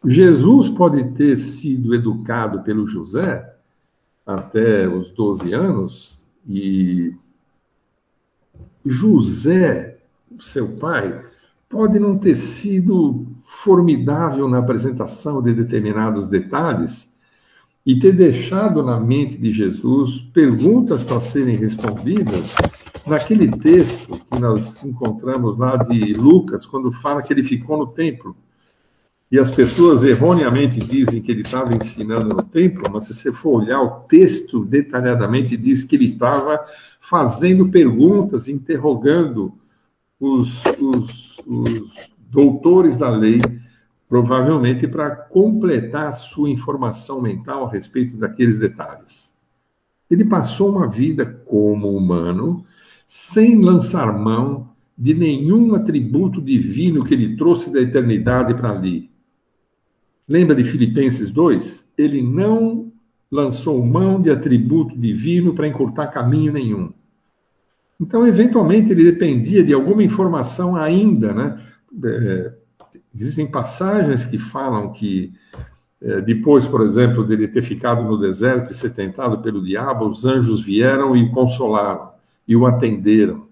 Speaker 1: Jesus pode ter sido educado pelo José até os 12 anos e José, seu pai, pode não ter sido formidável na apresentação de determinados detalhes e ter deixado na mente de Jesus perguntas para serem respondidas naquele texto que nós encontramos lá de Lucas, quando fala que ele ficou no templo. E as pessoas erroneamente dizem que ele estava ensinando no templo, mas se você for olhar o texto detalhadamente, diz que ele estava fazendo perguntas, interrogando os, os, os doutores da lei, provavelmente para completar sua informação mental a respeito daqueles detalhes. Ele passou uma vida como humano, sem lançar mão de nenhum atributo divino que ele trouxe da eternidade para ali. Lembra de Filipenses 2? Ele não lançou mão de atributo divino para encurtar caminho nenhum. Então, eventualmente, ele dependia de alguma informação ainda. Né? É, existem passagens que falam que, é, depois, por exemplo, dele ter ficado no deserto e ser tentado pelo diabo, os anjos vieram e consolaram e o atenderam.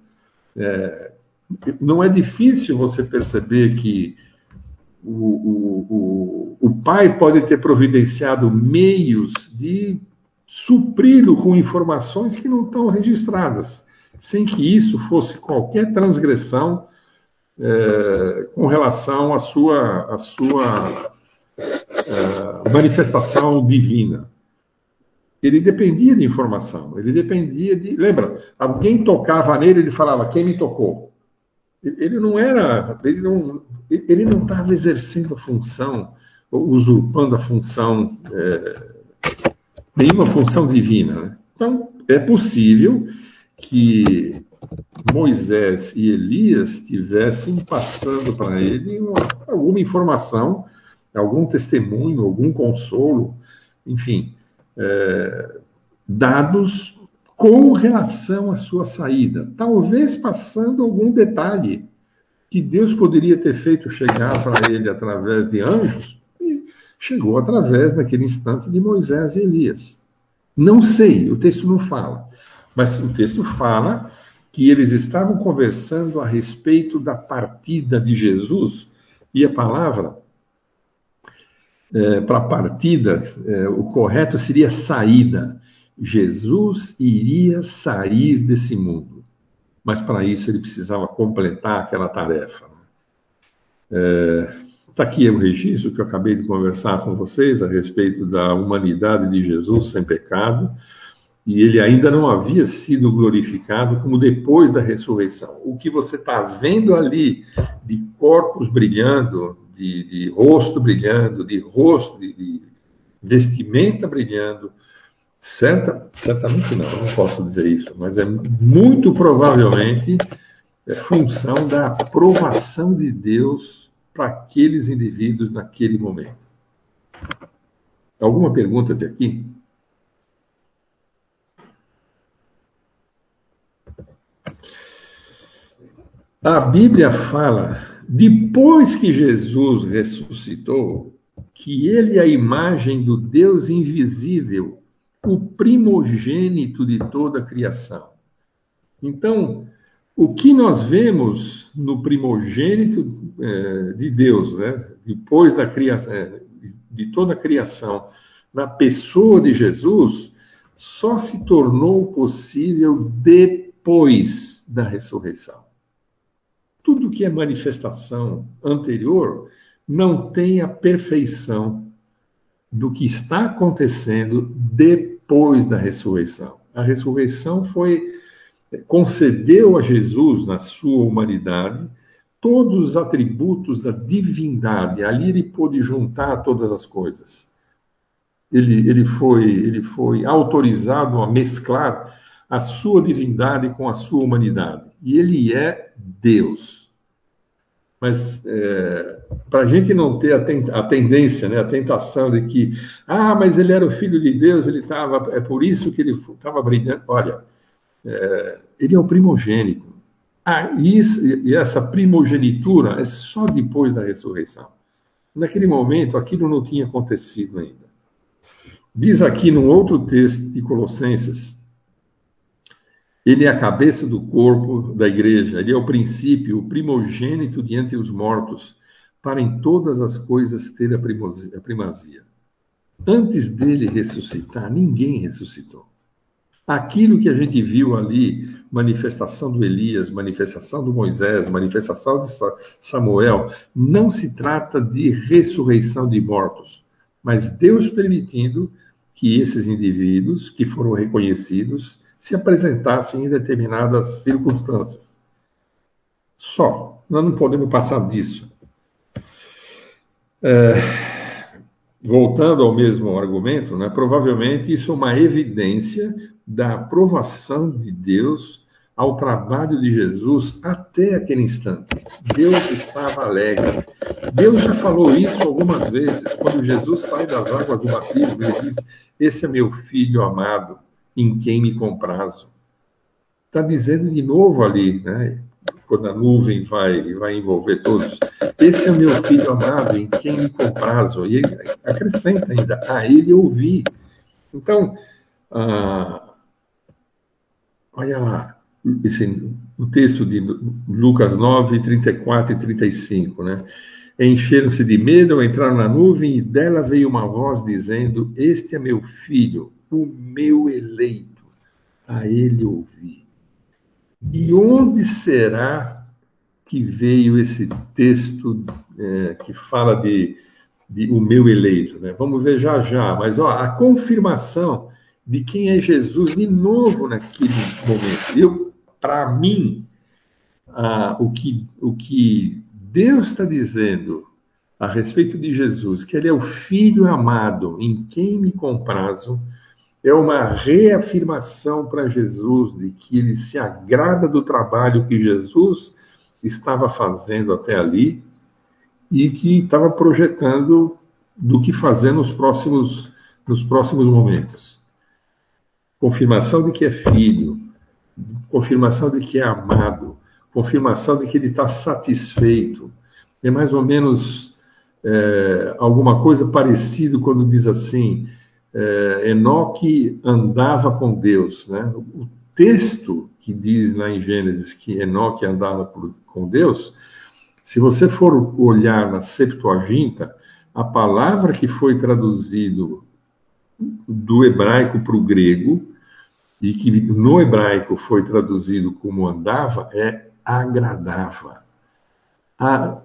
Speaker 1: É, não é difícil você perceber que o, o, o, o pai pode ter providenciado meios de supri-lo com informações que não estão registradas, sem que isso fosse qualquer transgressão é, com relação à sua, à sua é, manifestação divina. Ele dependia de informação, ele dependia de. Lembra, alguém tocava nele, ele falava: Quem me tocou? Ele não era, ele não, ele não estava exercendo a função, usurpando a função, é, nenhuma função divina. Né? Então, é possível que Moisés e Elias estivessem passando para ele uma, alguma informação, algum testemunho, algum consolo, enfim, é, dados com relação à sua saída, talvez passando algum detalhe que Deus poderia ter feito chegar para ele através de anjos, e chegou através, naquele instante, de Moisés e Elias. Não sei, o texto não fala, mas o texto fala que eles estavam conversando a respeito da partida de Jesus, e a palavra é, para partida, é, o correto seria saída. Jesus iria sair desse mundo, mas para isso ele precisava completar aquela tarefa. É, Está aqui o registro que eu acabei de conversar com vocês a respeito da humanidade de Jesus sem pecado, e ele ainda não havia sido glorificado como depois da ressurreição. O que você está vendo ali de corpos brilhando, de, de rosto brilhando, de rosto, de, de vestimenta brilhando, certa, certamente não, não posso dizer isso, mas é muito provavelmente é função da aprovação de Deus para aqueles indivíduos naquele momento. Alguma pergunta até aqui? A Bíblia fala, depois que Jesus ressuscitou, que ele é a imagem do Deus invisível, o primogênito de toda a criação. Então, o que nós vemos no primogênito é, de Deus, né? depois da criação, é, de toda a criação, na pessoa de Jesus, só se tornou possível depois da ressurreição. Tudo que é manifestação anterior não tem a perfeição do que está acontecendo depois da ressurreição. A ressurreição foi concedeu a Jesus, na sua humanidade, todos os atributos da divindade. Ali ele pôde juntar todas as coisas. Ele, ele, foi, ele foi autorizado a mesclar a sua divindade com a sua humanidade. E ele é Deus. Mas é, para a gente não ter a, ten, a, tendência, né, a tentação de que, ah, mas ele era o filho de Deus, ele estava, é por isso que ele estava brilhando. Olha, é, ele é o primogênito. Ah, isso, e essa primogenitura é só depois da ressurreição. Naquele momento, aquilo não tinha acontecido ainda. Diz aqui num outro texto de Colossenses, ele é a cabeça do corpo da igreja, ele é o princípio, o primogênito diante os mortos, para em todas as coisas ter a primazia. Antes dele ressuscitar, ninguém ressuscitou. Aquilo que a gente viu ali, manifestação do Elias, manifestação do Moisés, manifestação de Samuel, não se trata de ressurreição de mortos, mas Deus permitindo que esses indivíduos que foram reconhecidos se apresentassem em determinadas circunstâncias. Só. Nós não podemos passar disso. É, voltando ao mesmo argumento, né, provavelmente isso é uma evidência da aprovação de Deus ao trabalho de Jesus até aquele instante. Deus estava alegre. Deus já falou isso algumas vezes. Quando Jesus sai das águas do batismo, ele diz: Esse é meu filho amado, em quem me comprazo. Está dizendo de novo ali, né? quando a nuvem vai, vai envolver todos. Esse é meu filho amado, em quem me comprazo. E ele acrescenta ainda: A ele ouvi. Então, ah, Olha lá, esse, o texto de Lucas 9, 34 e 35, né? Encheram-se de medo, entraram na nuvem e dela veio uma voz dizendo: Este é meu filho, o meu eleito, a ele ouvi. De onde será que veio esse texto é, que fala de, de, o meu eleito? Né? Vamos ver já já, mas ó, a confirmação de quem é Jesus de novo naquele momento. Eu, para mim, ah, o, que, o que Deus está dizendo a respeito de Jesus, que ele é o Filho amado, em quem me comprazo, é uma reafirmação para Jesus de que ele se agrada do trabalho que Jesus estava fazendo até ali e que estava projetando do que fazer nos próximos, nos próximos momentos confirmação de que é filho, confirmação de que é amado, confirmação de que ele está satisfeito. É mais ou menos é, alguma coisa parecida quando diz assim: é, Enoque andava com Deus. Né? O texto que diz lá em Gênesis que Enoque andava por, com Deus, se você for olhar na Septuaginta, a palavra que foi traduzido do hebraico para o grego e que no hebraico foi traduzido como andava, é agradava. A,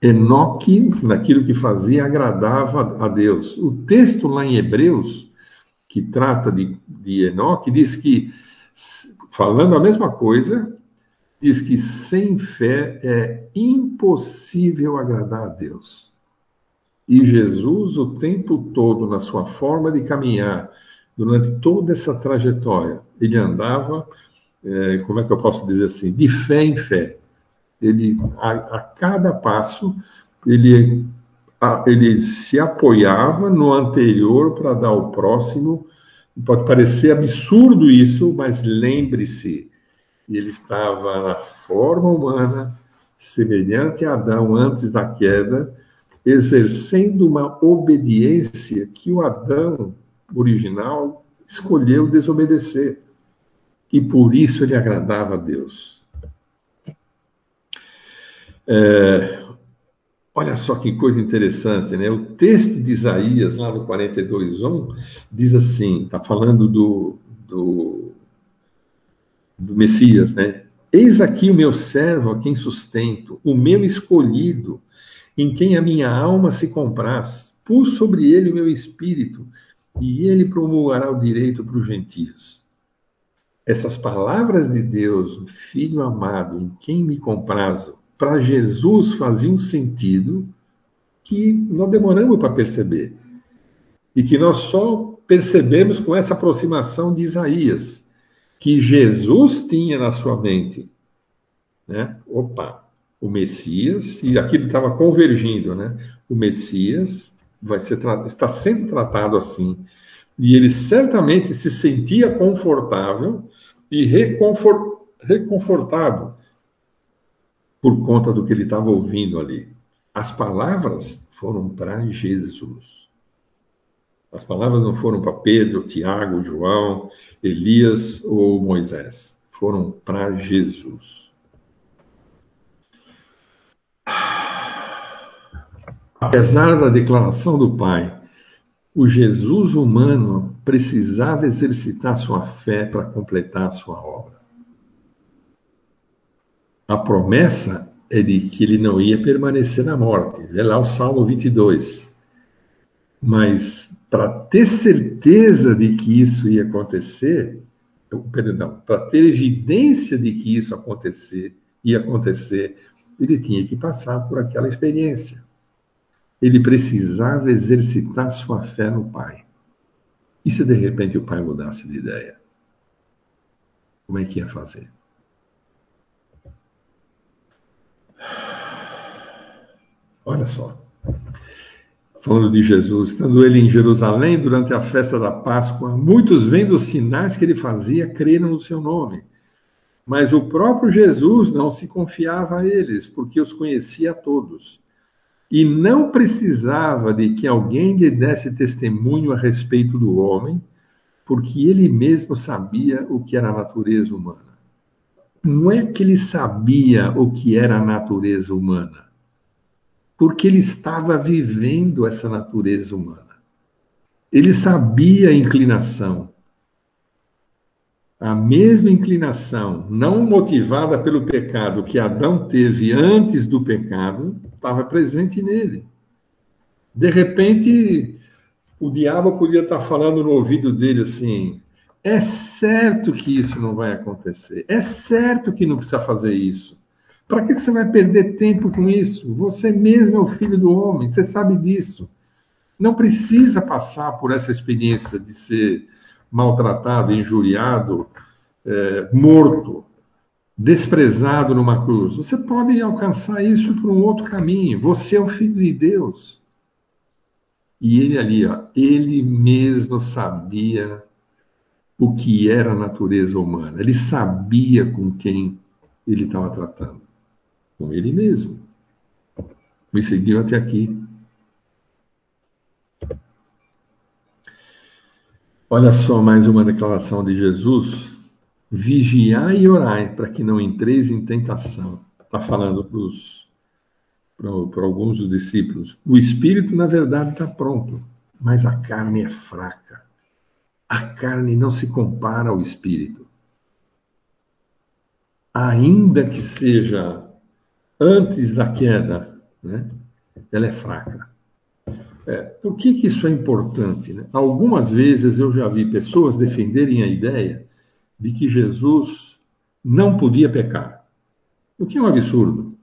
Speaker 1: Enoque, naquilo que fazia, agradava a Deus. O texto lá em Hebreus, que trata de, de Enoque, diz que, falando a mesma coisa, diz que sem fé é impossível agradar a Deus. E Jesus, o tempo todo, na sua forma de caminhar, durante toda essa trajetória, ele andava, é, como é que eu posso dizer assim, de fé em fé. Ele, a, a cada passo, ele, a, ele se apoiava no anterior para dar o próximo. Pode parecer absurdo isso, mas lembre-se, ele estava na forma humana, semelhante a Adão antes da queda, exercendo uma obediência que o Adão original escolheu desobedecer. E por isso ele agradava a Deus. É, olha só que coisa interessante, né? O texto de Isaías, lá no 42.1, diz assim, está falando do, do, do Messias, né? Eis aqui o meu servo a quem sustento, o meu escolhido, em quem a minha alma se compraz. Pus sobre ele o meu espírito, e ele promulgará o direito para os gentios. Essas palavras de Deus, filho amado, em quem me comprazo, para Jesus faziam sentido que nós demoramos para perceber. E que nós só percebemos com essa aproximação de Isaías, que Jesus tinha na sua mente. Né? Opa, o Messias, e aquilo estava convergindo, né? O Messias vai ser está sendo tratado assim. E ele certamente se sentia confortável e reconfort, reconfortado por conta do que ele estava ouvindo ali. As palavras foram para Jesus. As palavras não foram para Pedro, Tiago, João, Elias ou Moisés. Foram para Jesus. Apesar da declaração do Pai, o Jesus humano precisava exercitar sua fé para completar sua obra. A promessa é de que ele não ia permanecer na morte. Vê lá o Salmo 22. Mas para ter certeza de que isso ia acontecer, perdão, para ter evidência de que isso acontecer, ia acontecer, ele tinha que passar por aquela experiência. Ele precisava exercitar sua fé no Pai. E se de repente o pai mudasse de ideia? Como é que ia fazer? Olha só. Falando de Jesus, estando ele em Jerusalém durante a festa da Páscoa, muitos vendo os sinais que ele fazia creram no seu nome. Mas o próprio Jesus não se confiava a eles, porque os conhecia a todos e não precisava de que alguém lhe desse testemunho a respeito do homem, porque ele mesmo sabia o que era a natureza humana. Não é que ele sabia o que era a natureza humana, porque ele estava vivendo essa natureza humana. Ele sabia a inclinação, a mesma inclinação, não motivada pelo pecado que Adão teve antes do pecado, estava presente nele. De repente, o diabo podia estar falando no ouvido dele assim: é certo que isso não vai acontecer, é certo que não precisa fazer isso. Para que você vai perder tempo com isso? Você mesmo é o filho do homem, você sabe disso. Não precisa passar por essa experiência de ser maltratado, injuriado, é, morto, desprezado numa cruz. Você pode alcançar isso por um outro caminho. Você é o filho de Deus. E ele ali, ó, ele mesmo sabia o que era a natureza humana. Ele sabia com quem ele estava tratando. Com ele mesmo. Me seguiu até aqui. Olha só mais uma declaração de Jesus. Vigiai e orai para que não entreis em tentação. Está falando para alguns dos discípulos. O espírito, na verdade, está pronto, mas a carne é fraca. A carne não se compara ao espírito. Ainda que seja antes da queda, né? ela é fraca. É, por que, que isso é importante? Né? Algumas vezes eu já vi pessoas defenderem a ideia de que Jesus não podia pecar. O que é um absurdo.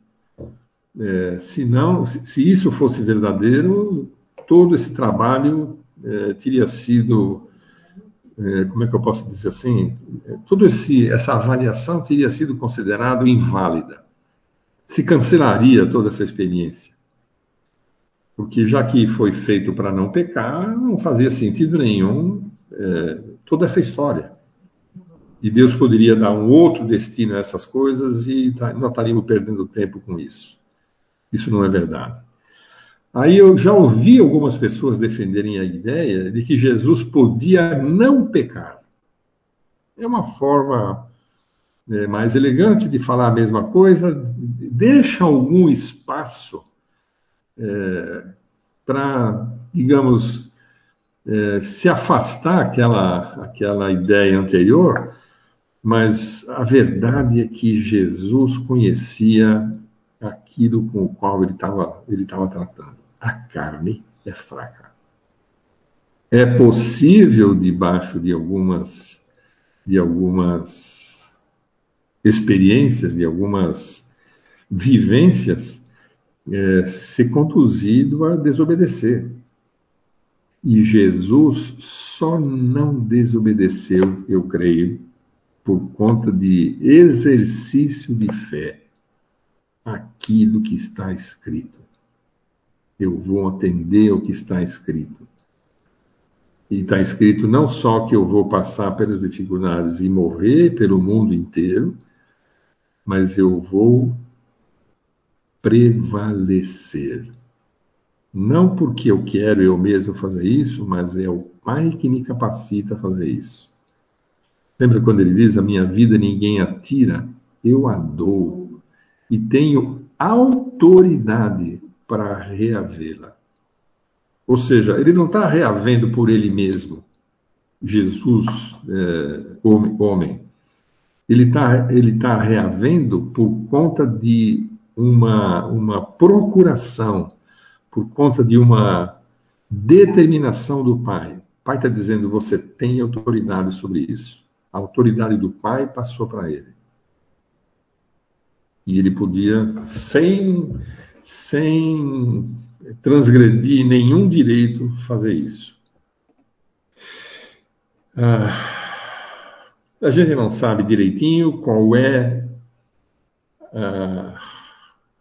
Speaker 1: É, se, não, se, isso fosse verdadeiro, todo esse trabalho é, teria sido, é, como é que eu posso dizer assim, é, toda essa avaliação teria sido considerada inválida. Se cancelaria toda essa experiência. Porque já que foi feito para não pecar, não fazia sentido nenhum é, toda essa história. E Deus poderia dar um outro destino a essas coisas e tá, não estaríamos perdendo tempo com isso. Isso não é verdade. Aí eu já ouvi algumas pessoas defenderem a ideia de que Jesus podia não pecar. É uma forma é, mais elegante de falar a mesma coisa, deixa algum espaço é, para, digamos, é, se afastar aquela, aquela ideia anterior, mas a verdade é que Jesus conhecia aquilo com o qual ele estava ele tratando. A carne é fraca. É possível, debaixo de algumas, de algumas experiências, de algumas vivências, é, ser conduzido a desobedecer. E Jesus só não desobedeceu, eu creio, por conta de exercício de fé aquilo que está escrito. Eu vou atender o que está escrito. E está escrito não só que eu vou passar pelas dificuldades e morrer pelo mundo inteiro, mas eu vou prevalecer. Não porque eu quero eu mesmo fazer isso, mas é o Pai que me capacita a fazer isso. Lembra quando ele diz: A minha vida ninguém atira, eu a dou. E tenho autoridade para reavê-la. Ou seja, ele não está reavendo por ele mesmo, Jesus, é, homem, homem. Ele está ele tá reavendo por conta de uma, uma procuração, por conta de uma determinação do Pai. O Pai está dizendo: você tem autoridade sobre isso. A autoridade do Pai passou para ele. E ele podia, sem, sem transgredir nenhum direito, fazer isso. Ah, a gente não sabe direitinho qual é ah,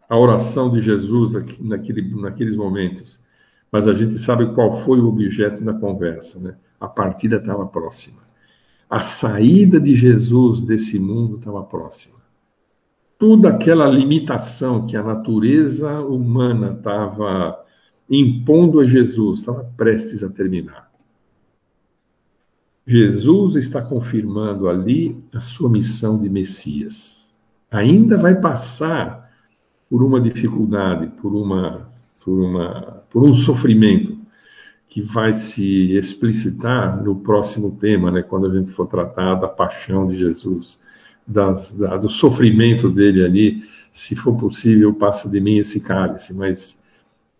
Speaker 1: a oração de Jesus naquele, naqueles momentos, mas a gente sabe qual foi o objeto da conversa. Né? A partida estava próxima. A saída de Jesus desse mundo estava próxima. Toda aquela limitação que a natureza humana estava impondo a Jesus estava prestes a terminar. Jesus está confirmando ali a sua missão de Messias. Ainda vai passar por uma dificuldade, por uma, por uma, por um sofrimento que vai se explicitar no próximo tema, né, quando a gente for tratar da paixão de Jesus, das, da, do sofrimento dele ali, se for possível, passa de mim esse cálice, mas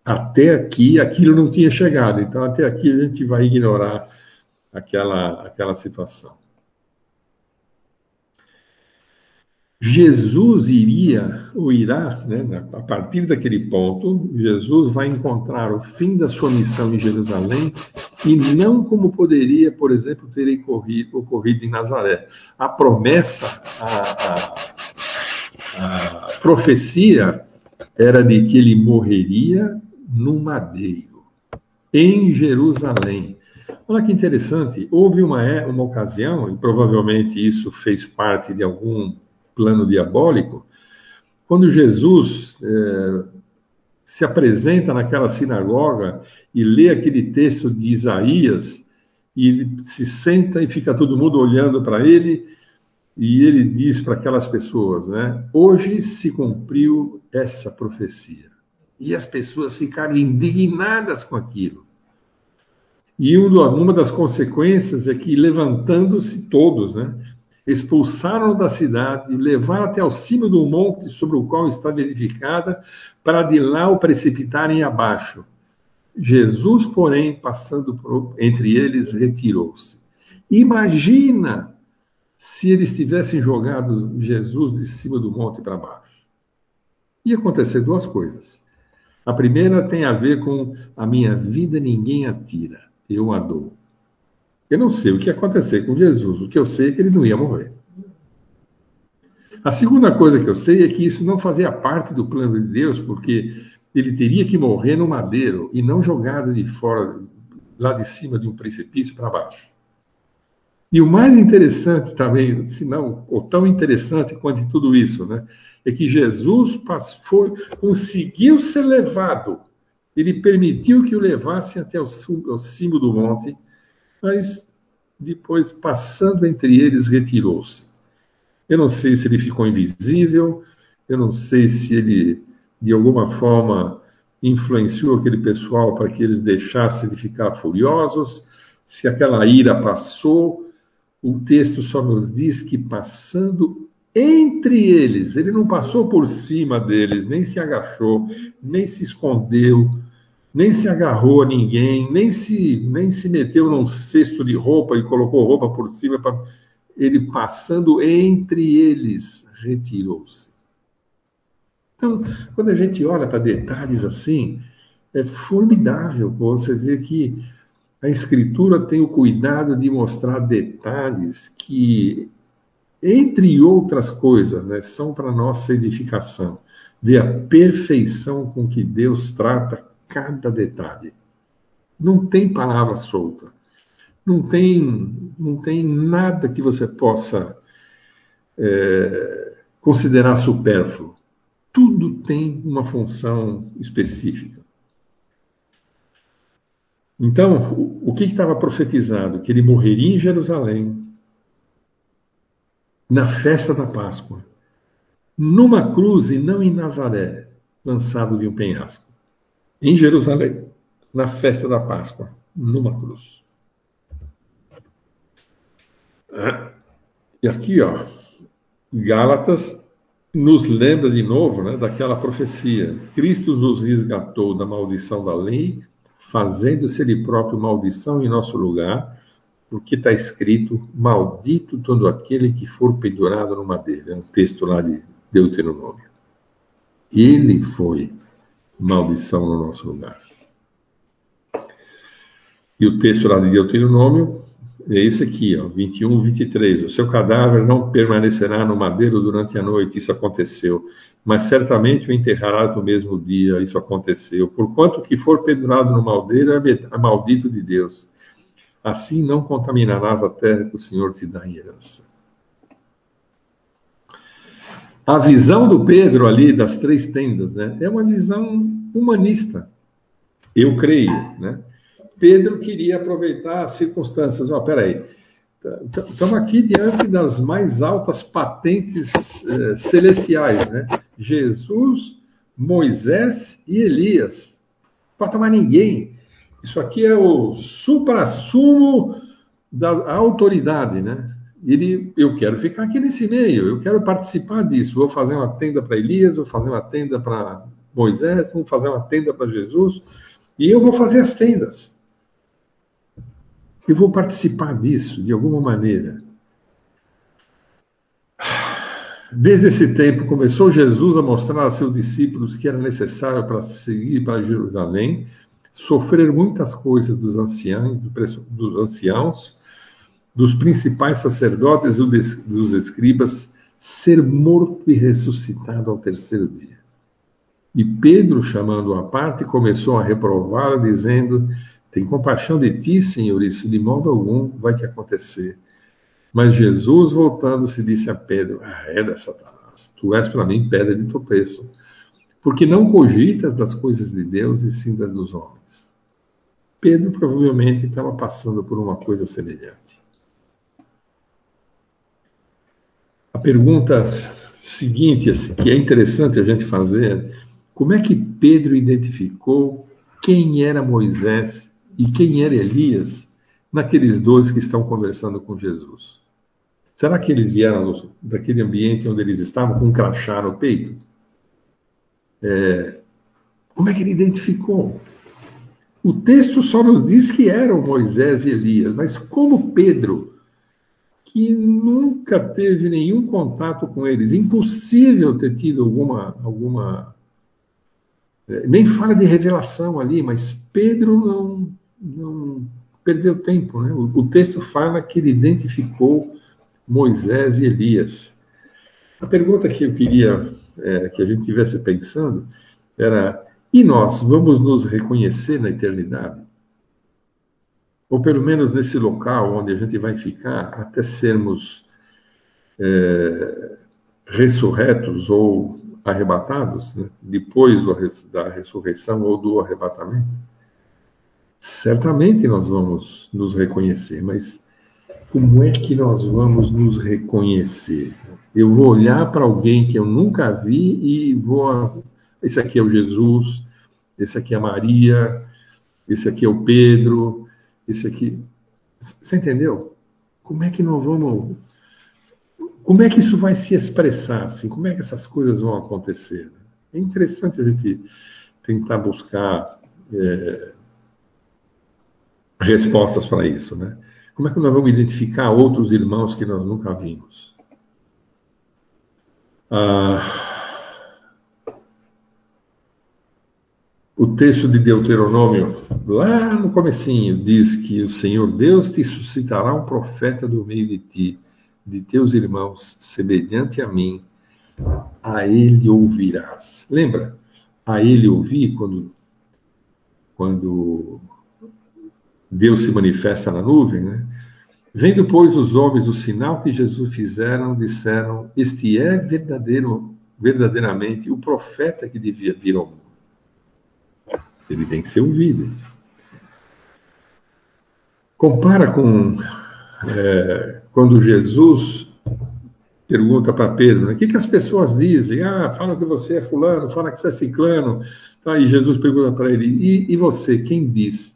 Speaker 1: até aqui aquilo não tinha chegado, então até aqui a gente vai ignorar aquela, aquela situação. Jesus iria, ou irá, né, a partir daquele ponto, Jesus vai encontrar o fim da sua missão em Jerusalém e não como poderia, por exemplo, ter ocorrido, ocorrido em Nazaré. A promessa, a, a, a profecia era de que ele morreria no madeiro, em Jerusalém. Olha que interessante, houve uma, uma ocasião, e provavelmente isso fez parte de algum plano diabólico, quando Jesus é, se apresenta naquela sinagoga e lê aquele texto de Isaías, e ele se senta e fica todo mundo olhando para ele, e ele diz para aquelas pessoas, né? Hoje se cumpriu essa profecia. E as pessoas ficaram indignadas com aquilo. E uma das consequências é que, levantando-se todos, né? expulsaram-no da cidade e levaram até ao cimo do monte sobre o qual estava edificada, para de lá o precipitarem abaixo. Jesus, porém, passando por, entre eles, retirou-se. Imagina se eles tivessem jogado Jesus de cima do monte para baixo. Ia acontecer duas coisas. A primeira tem a ver com a minha vida ninguém atira, eu a dou. Eu não sei o que ia acontecer com Jesus, o que eu sei é que ele não ia morrer. A segunda coisa que eu sei é que isso não fazia parte do plano de Deus, porque ele teria que morrer no madeiro e não jogado de fora, lá de cima de um precipício para baixo. E o mais interessante também, se não, ou tão interessante quanto tudo isso, né, é que Jesus foi, conseguiu ser levado. Ele permitiu que o levassem até o, cimo do monte, mas depois, passando entre eles, retirou-se. Eu não sei se ele ficou invisível, eu não sei se ele de alguma forma influenciou aquele pessoal para que eles deixassem de ficar furiosos, se aquela ira passou, o texto só nos diz que passando entre eles, ele não passou por cima deles, nem se agachou, nem se escondeu, nem se agarrou a ninguém, nem se, nem se meteu num cesto de roupa e colocou roupa por cima. Pra... Ele passando entre eles, retirou-se. Então, quando a gente olha para detalhes assim, é formidável você ver que a Escritura tem o cuidado de mostrar detalhes que, entre outras coisas, né, são para nossa edificação. Ver a perfeição com que Deus trata cada detalhe. Não tem palavra solta. Não tem, não tem nada que você possa é, considerar supérfluo tudo tem uma função específica. Então, o que estava profetizado? Que ele morreria em Jerusalém, na festa da Páscoa, numa cruz e não em Nazaré, lançado de um penhasco. Em Jerusalém, na festa da Páscoa, numa cruz. Ah, e aqui, ó, Gálatas nos lembra de novo né, daquela profecia. Cristo nos resgatou da maldição da lei, fazendo-se Ele próprio maldição em nosso lugar, porque está escrito: Maldito todo aquele que for pendurado no madeira. É um texto lá de Deuteronômio. Ele foi maldição no nosso lugar. E o texto lá de Deuteronômio é esse aqui, ó, 21, 23. O seu cadáver não permanecerá no madeiro durante a noite, isso aconteceu. Mas certamente o enterrarás no mesmo dia, isso aconteceu. Porquanto que for pendurado no madeiro é maldito de Deus. Assim não contaminarás a terra que o Senhor te dá em herança. A visão do Pedro ali das três tendas, né, é uma visão humanista. Eu creio, né? Pedro queria aproveitar as circunstâncias. Ó, oh, peraí, estamos aqui diante das mais altas patentes eh, celestiais, né? Jesus, Moisés e Elias. Não falta mais ninguém. Isso aqui é o supra-sumo da autoridade, né? Ele, eu quero ficar aqui nesse meio, eu quero participar disso. Vou fazer uma tenda para Elias, vou fazer uma tenda para Moisés, vou fazer uma tenda para Jesus, e eu vou fazer as tendas. Eu vou participar disso de alguma maneira. Desde esse tempo começou Jesus a mostrar a seus discípulos que era necessário para seguir para Jerusalém, sofrer muitas coisas dos anciãos, dos anciãos, dos principais sacerdotes e dos escribas, ser morto e ressuscitado ao terceiro dia. E Pedro, chamando-o à parte, começou a reprová-lo, dizendo: tem compaixão de ti, Senhor, isso de modo algum vai te acontecer. Mas Jesus, voltando-se, disse a Pedro: Ah, é Satanás, tu és para mim pedra de tropeço, porque não cogitas das coisas de Deus e sim das dos homens. Pedro provavelmente estava passando por uma coisa semelhante. A pergunta seguinte, que é interessante a gente fazer, como é que Pedro identificou quem era Moisés e quem era Elias naqueles dois que estão conversando com Jesus. Será que eles vieram daquele ambiente onde eles estavam com um crachá no peito? É, como é que ele identificou? O texto só nos diz que eram Moisés e Elias, mas como Pedro, que nunca teve nenhum contato com eles, impossível ter tido alguma. alguma é, nem fala de revelação ali, mas Pedro não, não perdeu tempo. Né? O, o texto fala que ele identificou Moisés e Elias. A pergunta que eu queria é, que a gente estivesse pensando era: e nós vamos nos reconhecer na eternidade? Ou pelo menos nesse local onde a gente vai ficar até sermos é, ressurretos ou arrebatados, né? depois do, da ressurreição ou do arrebatamento? Certamente nós vamos nos reconhecer, mas como é que nós vamos nos reconhecer? Eu vou olhar para alguém que eu nunca vi e vou. Esse aqui é o Jesus, esse aqui é a Maria, esse aqui é o Pedro, esse aqui. Você entendeu? Como é que nós vamos. Como é que isso vai se expressar? Assim? Como é que essas coisas vão acontecer? É interessante a gente tentar buscar é, respostas para isso, né? Como é que nós vamos identificar outros irmãos que nós nunca vimos? Ah, o texto de Deuteronômio, lá no comecinho, diz que o Senhor Deus te suscitará um profeta do meio de ti, de teus irmãos, semelhante a mim, a ele ouvirás. Lembra? A ele ouvir quando, quando Deus se manifesta na nuvem, né? Vendo, pois, os homens o sinal que Jesus fizeram, disseram: Este é verdadeiro, verdadeiramente o profeta que devia vir ao mundo. Ele tem que ser ouvido. Compara com é, quando Jesus pergunta para Pedro: né, O que, que as pessoas dizem? Ah, falam que você é fulano, falam que você é ciclano. Tá, e Jesus pergunta para ele: e, e você, quem diz?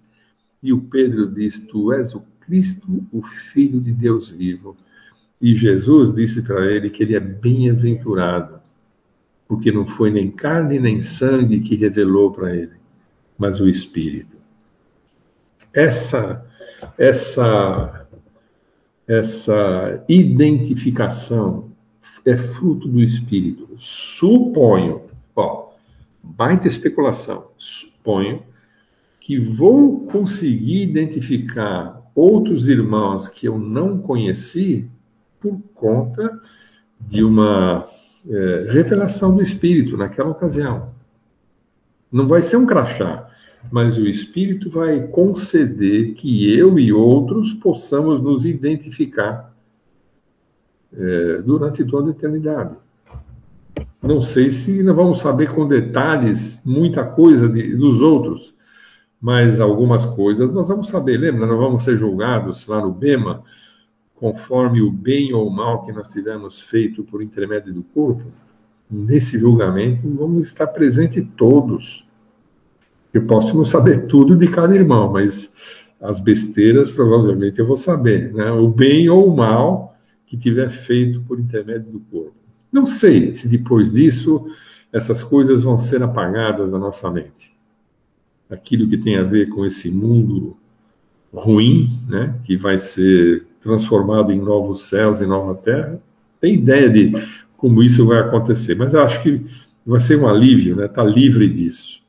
Speaker 1: E o Pedro diz: Tu és o Cristo, o Filho de Deus vivo. E Jesus disse para ele que ele é bem-aventurado, porque não foi nem carne nem sangue que revelou para ele, mas o Espírito. Essa, essa, essa identificação é fruto do Espírito. Suponho, ó, baita especulação, suponho que vou conseguir identificar outros irmãos que eu não conheci por conta de uma é, revelação do Espírito naquela ocasião. Não vai ser um crachá, mas o Espírito vai conceder que eu e outros possamos nos identificar é, durante toda a eternidade. Não sei se nós vamos saber com detalhes muita coisa de, dos outros, mas algumas coisas nós vamos saber. Lembra? Nós vamos ser julgados lá no Bema, conforme o bem ou o mal que nós tivermos feito por intermédio do corpo. Nesse julgamento vamos estar presentes todos. Eu posso não saber tudo de cada irmão, mas as besteiras provavelmente eu vou saber, né? O bem ou o mal que tiver feito por intermédio do corpo. Não sei se depois disso essas coisas vão ser apagadas da nossa mente aquilo que tem a ver com esse mundo ruim, né, que vai ser transformado em novos céus e nova terra. Tem ideia de como isso vai acontecer, mas eu acho que vai ser um alívio, né, estar tá livre disso.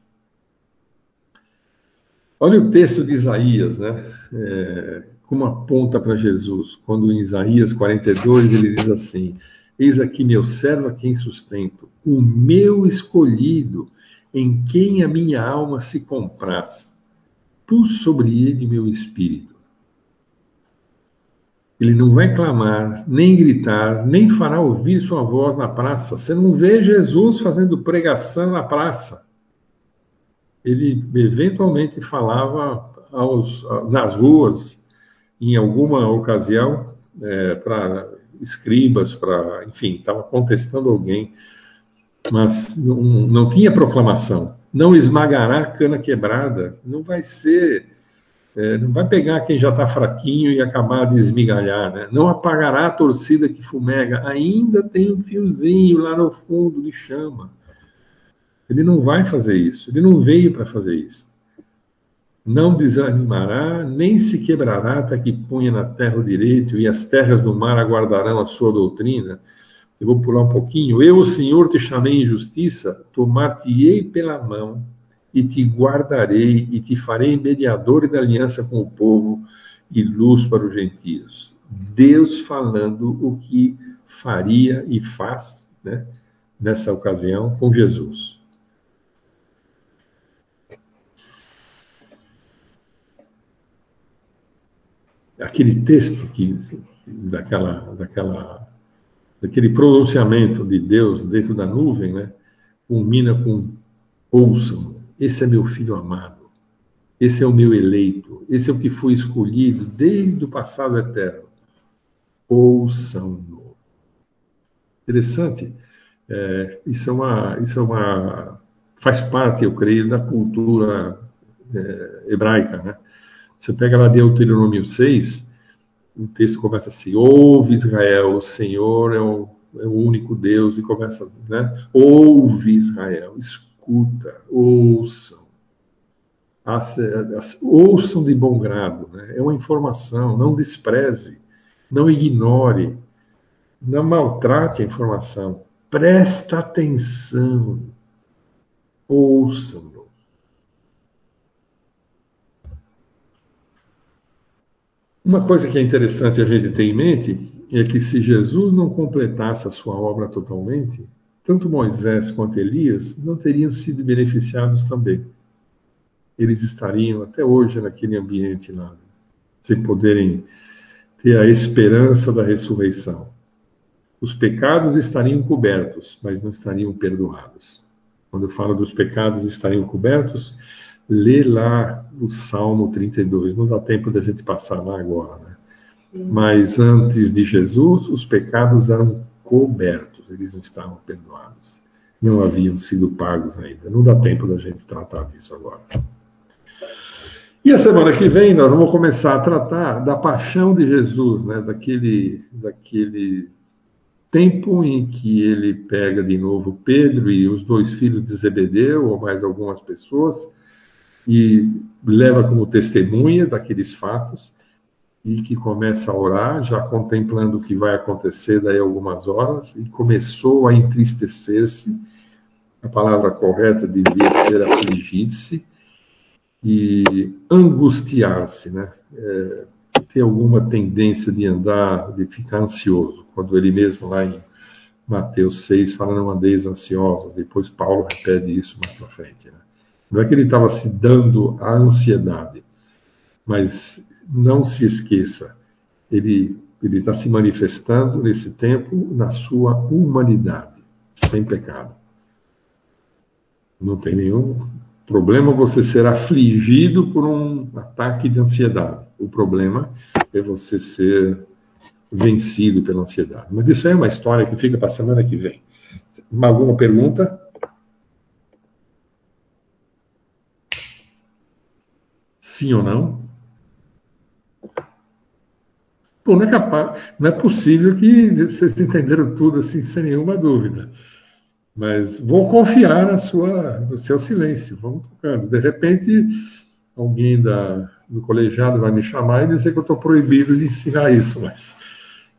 Speaker 1: Olha o texto de Isaías, né, é, como aponta para Jesus, quando em Isaías 42 ele diz assim: Eis aqui meu servo a quem sustento, o meu escolhido em quem a minha alma se compraz. Pus sobre ele meu espírito. Ele não vai clamar, nem gritar, nem fará ouvir sua voz na praça. Você não vê Jesus fazendo pregação na praça. Ele eventualmente falava aos, nas ruas, em alguma ocasião, é, para escribas, para, enfim, estava contestando alguém mas não, não tinha proclamação. Não esmagará a cana quebrada. Não vai ser É, não vai pegar quem já está fraquinho e acabar de esmigalhar, né? Não apagará a torcida que fumega. Ainda tem um fiozinho lá no fundo de chama. Ele não vai fazer isso. Ele não veio para fazer isso. Não desanimará, nem se quebrará até que ponha na terra o direito, e as terras do mar aguardarão a sua doutrina. Eu vou pular um pouquinho. Eu, o Senhor, te chamei em justiça, tomar-te-ei pela mão e te guardarei e te farei mediador da aliança com o povo e luz para os gentios. Deus falando o que faria e faz né, nessa ocasião com Jesus. Aquele texto que, daquela, daquela, daquele pronunciamento de Deus dentro da nuvem, né, culmina com ouçam, esse é meu filho amado. Esse é o meu eleito. Esse é o que foi escolhido desde o passado eterno. Ouçam-no. Interessante. É, isso é uma, isso é uma, faz parte, eu creio, da cultura é, hebraica, né? Você pega lá Deuteronômio 6, o texto começa assim: Ouve Israel, o Senhor é o, é o único Deus, e começa, né? Ouve Israel, escuta ouçam. Ouçam de bom grado. Né? É uma informação, não despreze, não ignore, não maltrate a informação. Presta atenção. Ouçam-no. Uma coisa que é interessante a gente ter em mente é que se Jesus não completasse a sua obra totalmente, tanto Moisés quanto Elias não teriam sido beneficiados também. Eles estariam até hoje naquele ambiente lá, sem poderem ter a esperança da ressurreição. Os pecados estariam cobertos, mas não estariam perdoados. Quando eu falo dos pecados estariam cobertos, lê lá o Salmo 32. Não dá tempo da gente passar lá agora, né? Mas antes de Jesus, os pecados eram cobertos eles não estavam perdoados. Não haviam sido pagos ainda. Não dá tempo da gente tratar disso agora. E a semana que vem nós vamos começar a tratar da paixão de Jesus, né? daquele, daquele tempo em que ele pega de novo Pedro e os dois filhos de Zebedeu, ou mais algumas pessoas, e leva como testemunha daqueles fatos e que começa a orar, já contemplando o que vai acontecer daí algumas horas, e começou a entristecer-se. A palavra correta devia ser afligir-se e angustiar-se, né? É, ter alguma tendência de andar, de ficar ansioso, quando ele mesmo lá em Mateus 6 fala não andeis ansiosos, depois Paulo repete isso mais para frente. Né? Não é que ele estava se dando à ansiedade, mas não se esqueça, ele ele está se manifestando nesse tempo na sua humanidade, sem pecado. Não tem nenhum problema você ser afligido por um ataque de ansiedade. O problema é você ser vencido pela ansiedade. Mas isso é uma história que fica para a semana que vem. Alguma pergunta? Sim ou não? Pô, não é capaz, não é possível que vocês entenderam tudo assim sem nenhuma dúvida. Mas vou confiar na sua, no seu silêncio. Vamos tocando. De repente, alguém da, do colegiado vai me chamar e dizer que eu estou proibido de ensinar isso, mas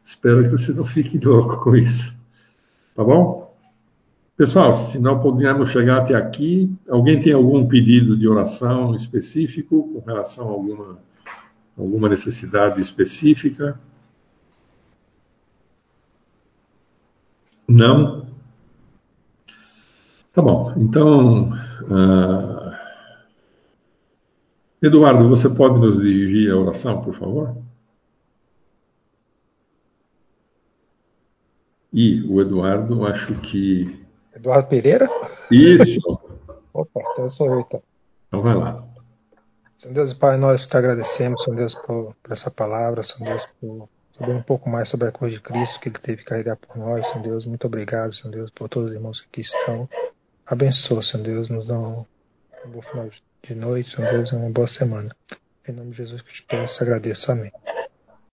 Speaker 1: espero que vocês não fiquem loucos com isso. Tá bom? Pessoal, se não pudermos chegar até aqui, alguém tem algum pedido de oração específico com relação a alguma Alguma necessidade específica? Não? Tá bom. Então, uh... Eduardo, você pode nos dirigir a oração, por favor? E o Eduardo, acho que.
Speaker 2: Eduardo Pereira?
Speaker 1: Isso!
Speaker 2: Opa, então sou eu então.
Speaker 1: Então vai lá.
Speaker 2: Senhor Deus e Pai, nós te agradecemos, Senhor Deus, por, por, essa palavra, Senhor Deus, por saber um pouco mais sobre a cruz de Cristo que Ele teve que carregar por nós, Senhor Deus. Muito obrigado, Senhor Deus, por todos os irmãos que aqui estão. Abençoa, Senhor Deus, nos dá um bom final de noite, Senhor Deus, e uma boa semana. Em nome de Jesus que eu te peço, agradeço. Amém.